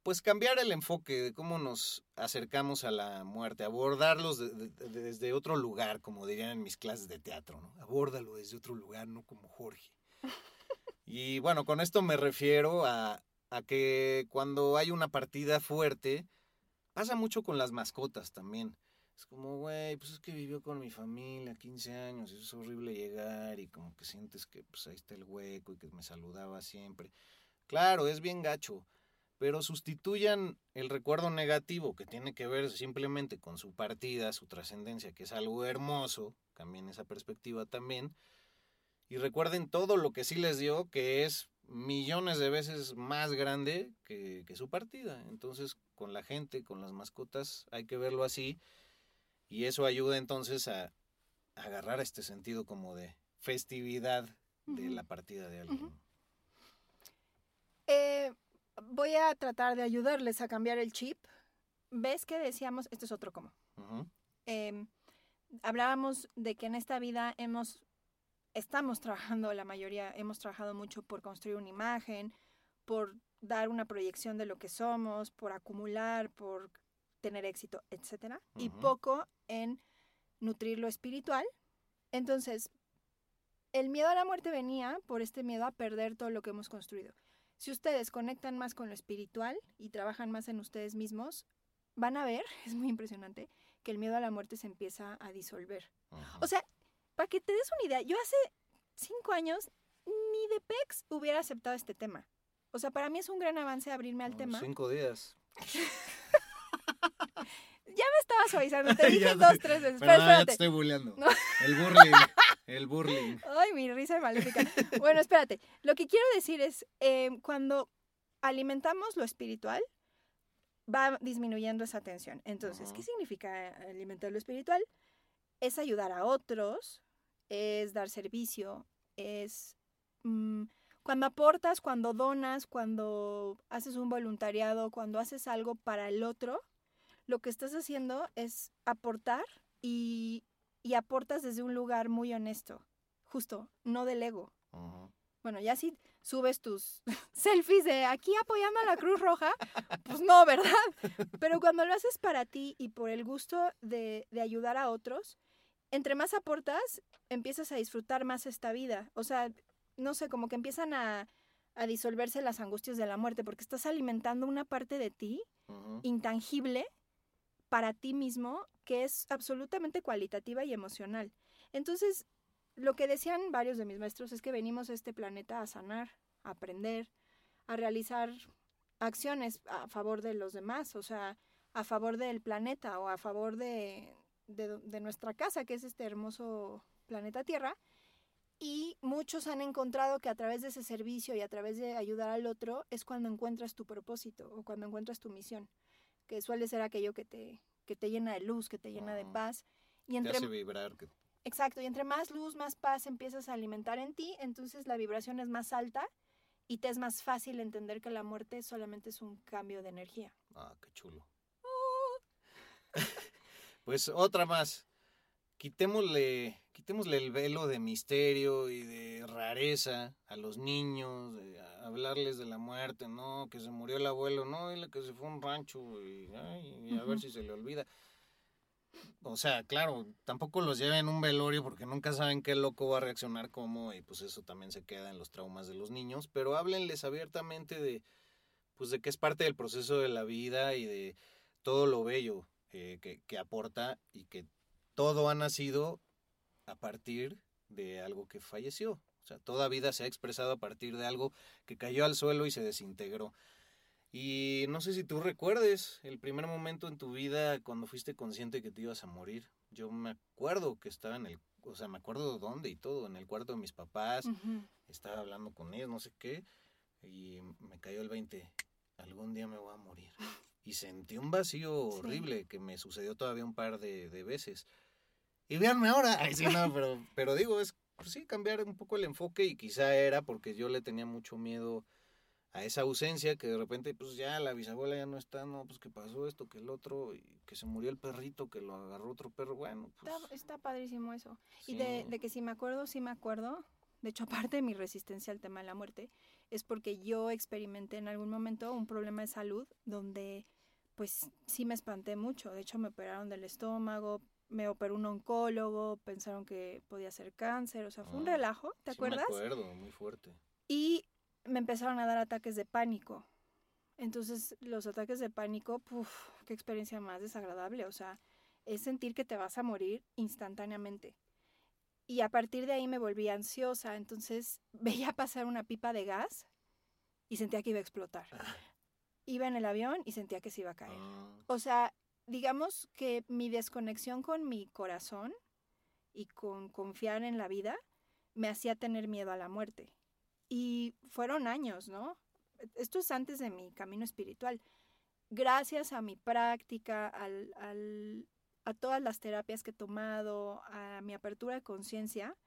[SPEAKER 1] pues cambiar el enfoque de cómo nos acercamos a la muerte, abordarlos de- de- de- desde otro lugar, como dirían en mis clases de teatro, ¿no? Abórdalo desde otro lugar, no como Jorge. Y bueno, con esto me refiero a, a que cuando hay una partida fuerte, pasa mucho con las mascotas también. Es como, güey, pues es que vivió con mi familia 15 años y es horrible llegar y como que sientes que pues ahí está el hueco y que me saludaba siempre. Claro, es bien gacho, pero sustituyan el recuerdo negativo que tiene que ver simplemente con su partida, su trascendencia, que es algo hermoso, cambien esa perspectiva también, y recuerden todo lo que sí les dio, que es millones de veces más grande que, que su partida. Entonces, con la gente, con las mascotas, hay que verlo así y eso ayuda entonces a, a agarrar este sentido como de festividad de la partida de alguien.
[SPEAKER 2] Eh, voy a tratar de ayudarles a cambiar el chip. ¿Ves que decíamos, esto es otro?
[SPEAKER 1] Ujú,
[SPEAKER 2] Em, hablábamos de que en esta vida hemos, estamos trabajando, la mayoría hemos trabajado mucho por construir una imagen, por dar una proyección de lo que somos, por acumular, por tener éxito, etcétera, y
[SPEAKER 1] Ujú.
[SPEAKER 2] poco en nutrir lo espiritual. Entonces, el miedo a la muerte venía por este miedo a perder todo lo que hemos construido. Si ustedes conectan más con lo espiritual y trabajan más en ustedes mismos, van a ver, es muy impresionante, que el miedo a la muerte se empieza a disolver. O sea, para que te des una idea, yo hace cinco años ni de PEX hubiera aceptado este tema. O sea, para mí es un gran avance abrirme al tema.
[SPEAKER 1] Cinco días.
[SPEAKER 2] Ya me estaba suavizando, te dije dos, tres veces.
[SPEAKER 1] Pero
[SPEAKER 2] Pero
[SPEAKER 1] no, ya te estoy bulleando.
[SPEAKER 2] No.
[SPEAKER 1] El burling. El burling.
[SPEAKER 2] Ay, mi risa maléfica. Bueno, espérate. Lo que quiero decir es, eh, cuando alimentamos lo espiritual, va disminuyendo esa tensión. Entonces. ¿qué significa alimentar lo espiritual? Es ayudar a otros, es dar servicio, es mm, cuando aportas, cuando donas, cuando haces un voluntariado, cuando haces algo para el otro, lo que estás haciendo es aportar y, y aportas desde un lugar muy honesto, justo, no del ego. Bueno, ya si subes tus selfies de aquí apoyando a la Cruz Roja, pues no, ¿verdad? Pero cuando lo haces para ti y por el gusto de, de ayudar a otros, entre más aportas, empiezas a disfrutar más esta vida. O sea, no sé, como que empiezan a, a disolverse las angustias de la muerte, porque estás alimentando una parte de ti intangible para ti mismo que es absolutamente cualitativa y emocional. Entonces, lo que decían varios de mis maestros es que venimos a este planeta a sanar, a aprender, a realizar acciones a favor de los demás, o sea, a favor del planeta o a favor de, de, de nuestra casa, que es este hermoso planeta Tierra. Y muchos han encontrado que a través de ese servicio y a través de ayudar al otro es cuando encuentras tu propósito o cuando encuentras tu misión, que suele ser aquello que te, que te llena de luz, que te llena de paz. Y
[SPEAKER 1] Te
[SPEAKER 2] entre,
[SPEAKER 1] hace vibrar. que-
[SPEAKER 2] exacto, y entre más luz, más paz empiezas a alimentar en ti, entonces la vibración es más alta y te es más fácil entender que la muerte solamente es un cambio de energía.
[SPEAKER 1] Ah, qué chulo. Pues otra más. Quitémosle, quitémosle el velo de misterio y de rareza a los niños, de hablarles de la muerte, no, que se murió el abuelo, no, dile que se fue a un rancho y, ay, y a ver si se le olvida. O sea, claro, tampoco los lleven en un velorio porque nunca saben qué loco va a reaccionar cómo y pues eso también se queda en los traumas de los niños, pero háblenles abiertamente de pues de que es parte del proceso de la vida y de todo lo bello eh, que, que aporta y que todo ha nacido a partir de algo que falleció. O sea, toda vida se ha expresado a partir de algo que cayó al suelo y se desintegró. Y no sé si tú recuerdes el primer momento en tu vida cuando fuiste consciente que te ibas a morir. Yo me acuerdo que estaba en el, o sea, me acuerdo dónde y todo, en el cuarto de mis papás, estaba hablando con ellos, no sé qué, y me cayó el 20. Algún día me voy a morir. Y sentí un vacío
[SPEAKER 2] Sí.
[SPEAKER 1] horrible que me sucedió todavía un par de, de veces. Y véanme ahora. Ay, sí, no, pero, pero digo, es pues sí, cambiar un poco el enfoque y quizá era porque yo le tenía mucho miedo a esa ausencia que de repente, pues ya la bisabuela ya no está, no, pues que pasó esto, que el otro, y que se murió el perrito, que lo agarró otro perro, bueno, pues...
[SPEAKER 2] Está, está padrísimo eso. Y de, de que si me acuerdo, sí me acuerdo. De hecho, aparte de mi resistencia al tema de la muerte, es porque yo experimenté en algún momento un problema de salud donde, pues, sí me espanté mucho. De hecho, me operaron del estómago, me operó un oncólogo, pensaron que podía ser cáncer. O sea, fue un
[SPEAKER 1] Ah,
[SPEAKER 2] relajo, ¿te
[SPEAKER 1] Sí
[SPEAKER 2] acuerdas?
[SPEAKER 1] Me acuerdo, muy fuerte.
[SPEAKER 2] Y me empezaron a dar ataques de pánico. Entonces, los ataques de pánico, puf, qué experiencia más desagradable. O sea, es sentir que te vas a morir instantáneamente. Y a partir de ahí me volví ansiosa. Entonces, veía pasar una pipa de gas y sentía que iba a explotar. Iba en el avión y sentía que se iba a caer.
[SPEAKER 1] Ah,
[SPEAKER 2] O sea, digamos que mi desconexión con mi corazón y con confiar en la vida me hacía tener miedo a la muerte. Y fueron años, ¿no? Esto es antes de mi camino espiritual. Gracias a mi práctica, al, a todas las terapias que he tomado, a mi apertura de conciencia,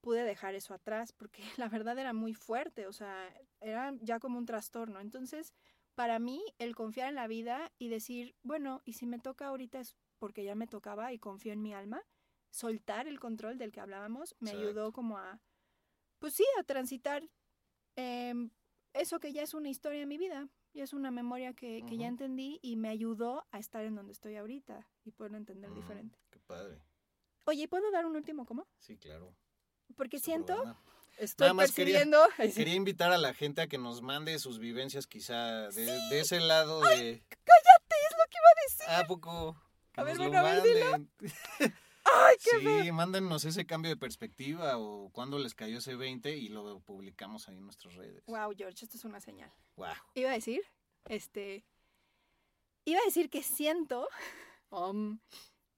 [SPEAKER 2] pude dejar eso atrás porque la verdad era muy fuerte, o sea, era ya como un trastorno. Entonces, para mí, el confiar en la vida y decir, bueno, y si me toca ahorita es porque ya me tocaba y confío en mi alma, soltar el control del que hablábamos, me
[SPEAKER 1] Exacto.
[SPEAKER 2] ayudó como a, pues sí, a transitar em, eso que ya es una historia en mi vida, ya es una memoria que, que ya entendí y me ayudó a estar en donde estoy ahorita y poderlo entender
[SPEAKER 1] mm,
[SPEAKER 2] diferente.
[SPEAKER 1] Qué padre.
[SPEAKER 2] Oye, ¿puedo dar un último cómo?
[SPEAKER 1] Sí, claro.
[SPEAKER 2] Porque siento. Estoy
[SPEAKER 1] más quería-.
[SPEAKER 2] Ay,
[SPEAKER 1] invitar a la gente a que nos mande sus vivencias quizá de, de ese lado de...
[SPEAKER 2] ¡Cállate! Es lo que iba a decir.
[SPEAKER 1] ¿A poco? Que
[SPEAKER 2] A ver, bueno, a ver. ¡Ay, qué!
[SPEAKER 1] Sí, mándennos ese cambio de perspectiva o cuándo les cayó ese 20 y lo publicamos ahí en nuestras redes.
[SPEAKER 2] Wow, George, esto es una señal.
[SPEAKER 1] Wow.
[SPEAKER 2] Iba a decir, este, iba a decir que siento, um,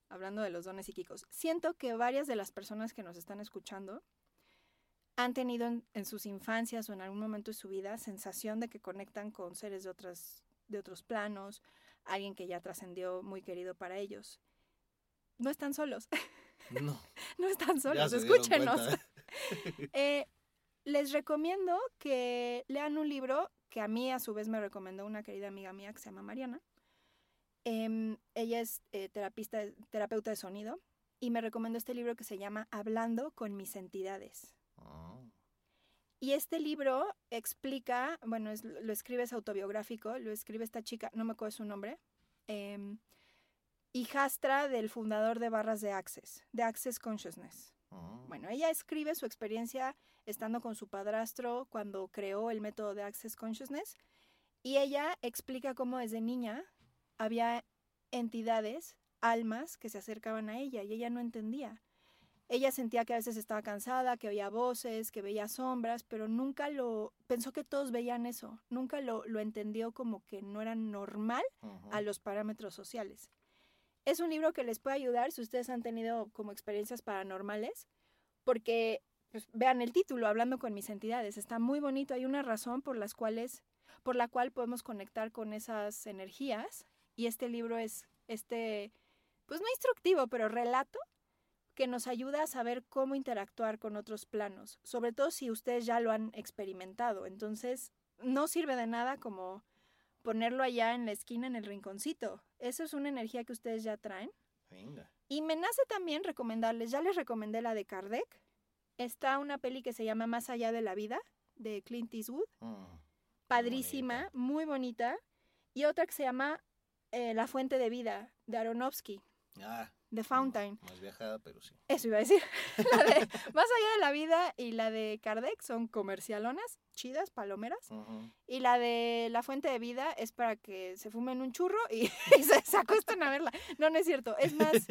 [SPEAKER 2] hablando de los dones psíquicos, siento que varias de las personas que nos están escuchando han tenido en, en sus infancias o en algún momento de su vida sensación de que conectan con seres de otras, de otros planos, alguien que ya trascendió muy querido para ellos. No están solos,
[SPEAKER 1] No.
[SPEAKER 2] no están solos, escúchenos. Eh, les recomiendo que lean un libro que a mí a su vez me recomendó una querida amiga mía que se llama Mariana. Em, ella es eh, terapista, terapeuta de sonido y me recomendó este libro que se llama Hablando con mis entidades.
[SPEAKER 1] Oh,
[SPEAKER 2] Y este libro explica, bueno, es- lo escribe, es autobiográfico, lo escribe esta chica, no me acuerdo su nombre, em, hijastra del fundador de Barras de Access, de Access Consciousness.
[SPEAKER 1] oh.
[SPEAKER 2] Bueno, ella escribe su experiencia estando con su padrastro cuando creó el método de Access Consciousness y ella explica cómo desde niña había entidades, almas que se acercaban a ella y ella no entendía. Ella sentía que a veces estaba cansada, que oía voces, que veía sombras, pero nunca lo pensó que todos veían eso, nunca lo, lo entendió como que no era normal a los parámetros sociales. Es un libro que les puede ayudar si ustedes han tenido como experiencias paranormales, porque pues, vean el título, hablando con mis entidades, está muy bonito, hay una razón por las cuales, por la cual podemos conectar con esas energías, y este libro es este, pues no instructivo, pero relato que nos ayuda a saber cómo interactuar con otros planos, sobre todo si ustedes ya lo han experimentado. Entonces, no sirve de nada como ponerlo allá en la esquina, en el rinconcito. Eso es una energía que ustedes ya traen.
[SPEAKER 1] Venga.
[SPEAKER 2] Y me nace también recomendarles, ya les recomendé la de Kardec. Está una peli que se llama Más allá de la vida, de Clint Eastwood.
[SPEAKER 1] Mm,
[SPEAKER 2] Padrísima, muy bonita. Y otra que se llama eh, La fuente de vida, de Aronofsky,
[SPEAKER 1] Ah,
[SPEAKER 2] The Fountain.
[SPEAKER 1] más viajada, pero sí.
[SPEAKER 2] Eso iba a decir. La de Más allá de la vida y la de Kardec son comercialonas, chidas, palomeras.
[SPEAKER 1] Ujú.
[SPEAKER 2] Y la de La Fuente de Vida es para que se fumen un churro y, y se, se acuesten a verla. No, no es cierto. Es más,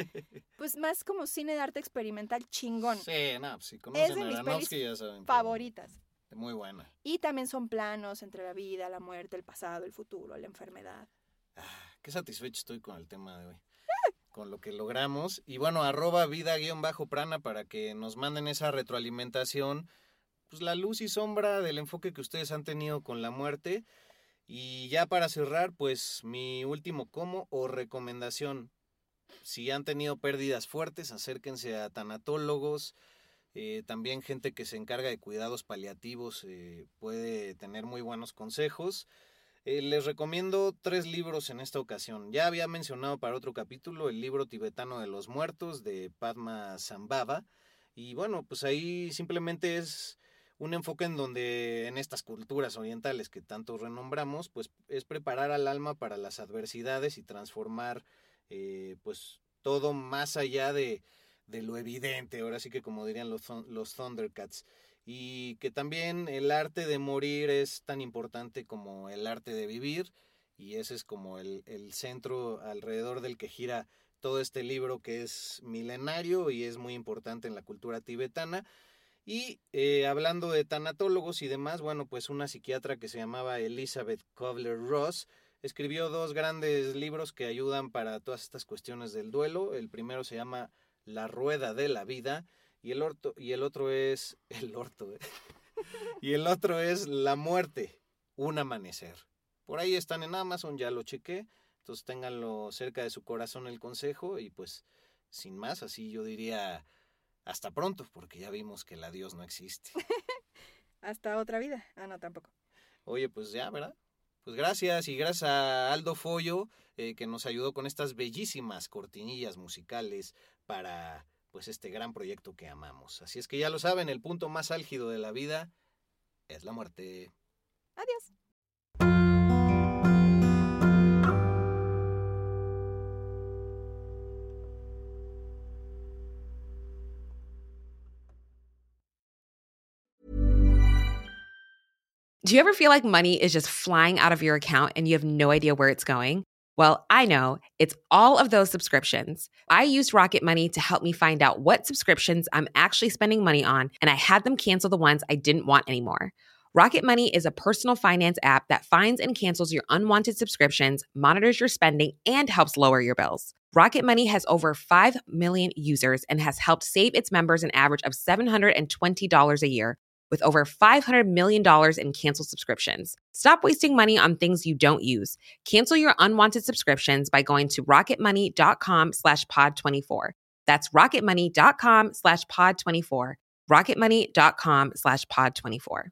[SPEAKER 2] pues más como cine de arte experimental chingón.
[SPEAKER 1] Sí, no, pues si
[SPEAKER 2] Es
[SPEAKER 1] conocen
[SPEAKER 2] de mis pelis
[SPEAKER 1] ya saben.
[SPEAKER 2] Favoritas.
[SPEAKER 1] Muy buena.
[SPEAKER 2] Y también son planos entre la vida, la muerte, el pasado, el futuro, la enfermedad.
[SPEAKER 1] Ah, qué satisfecho estoy con el tema de hoy. Con lo que logramos. Y bueno, arroba vida-prana para que nos manden esa retroalimentación. Pues la luz y sombra del enfoque que ustedes han tenido con la muerte. Y ya para cerrar, pues mi último como o recomendación. Si han tenido pérdidas fuertes, acérquense a tanatólogos. Eh, también gente que se encarga de cuidados paliativos eh, puede tener muy buenos consejos. Eh, les recomiendo tres libros en esta ocasión. Ya había mencionado para otro capítulo el libro tibetano de los muertos de Padma Sambhava. Y bueno, pues ahí simplemente es un enfoque en donde en estas culturas orientales que tanto renombramos, pues es preparar al alma para las adversidades y transformar eh, pues todo más allá de, de lo evidente, ahora sí que como dirían los Thundercats. Y que también el arte de morir es tan importante como el arte de vivir y ese es como el, el centro alrededor del que gira todo este libro que es milenario y es muy importante en la cultura tibetana. Y eh, hablando de tanatólogos y demás, bueno, pues una psiquiatra que se llamaba Elizabeth Kovler-Ross escribió dos grandes libros que ayudan para todas estas cuestiones del duelo. El primero se llama La Rueda de la Vida y el, orto, y el otro es el orto. ¿eh? y el otro es La Muerte, un amanecer. Por ahí están en Amazon, ya lo chequé. Entonces ténganlo cerca de su corazón el consejo y pues sin más, así yo diría hasta pronto, porque ya vimos que el adiós no existe.
[SPEAKER 2] hasta otra vida. Ah, no, tampoco.
[SPEAKER 1] Oye, pues ya, ¿verdad? Pues gracias y gracias a Aldo Follo eh, que nos ayudó con estas bellísimas cortinillas musicales para pues este gran proyecto que amamos. Así es que ya lo saben, el punto más álgido de la vida es la muerte.
[SPEAKER 2] Adiós.
[SPEAKER 5] Do you ever feel like money is just flying out of your account and you have no idea where it's going? Well, I know it's all of those subscriptions. I used Rocket Money to help me find out what subscriptions I'm actually spending money on, and I had them cancel the ones I didn't want anymore. Rocket Money is a personal finance app that finds and cancels your unwanted subscriptions, monitors your spending, and helps lower your bills. Rocket Money has over 5 million users and has helped save its members an average of $720 a year with over $500 million in canceled subscriptions. Stop wasting money on things you don't use. Cancel your unwanted subscriptions by going to rocketmoney.com slash pod24. That's rocketmoney.com slash pod24. rocketmoney.com slash pod24.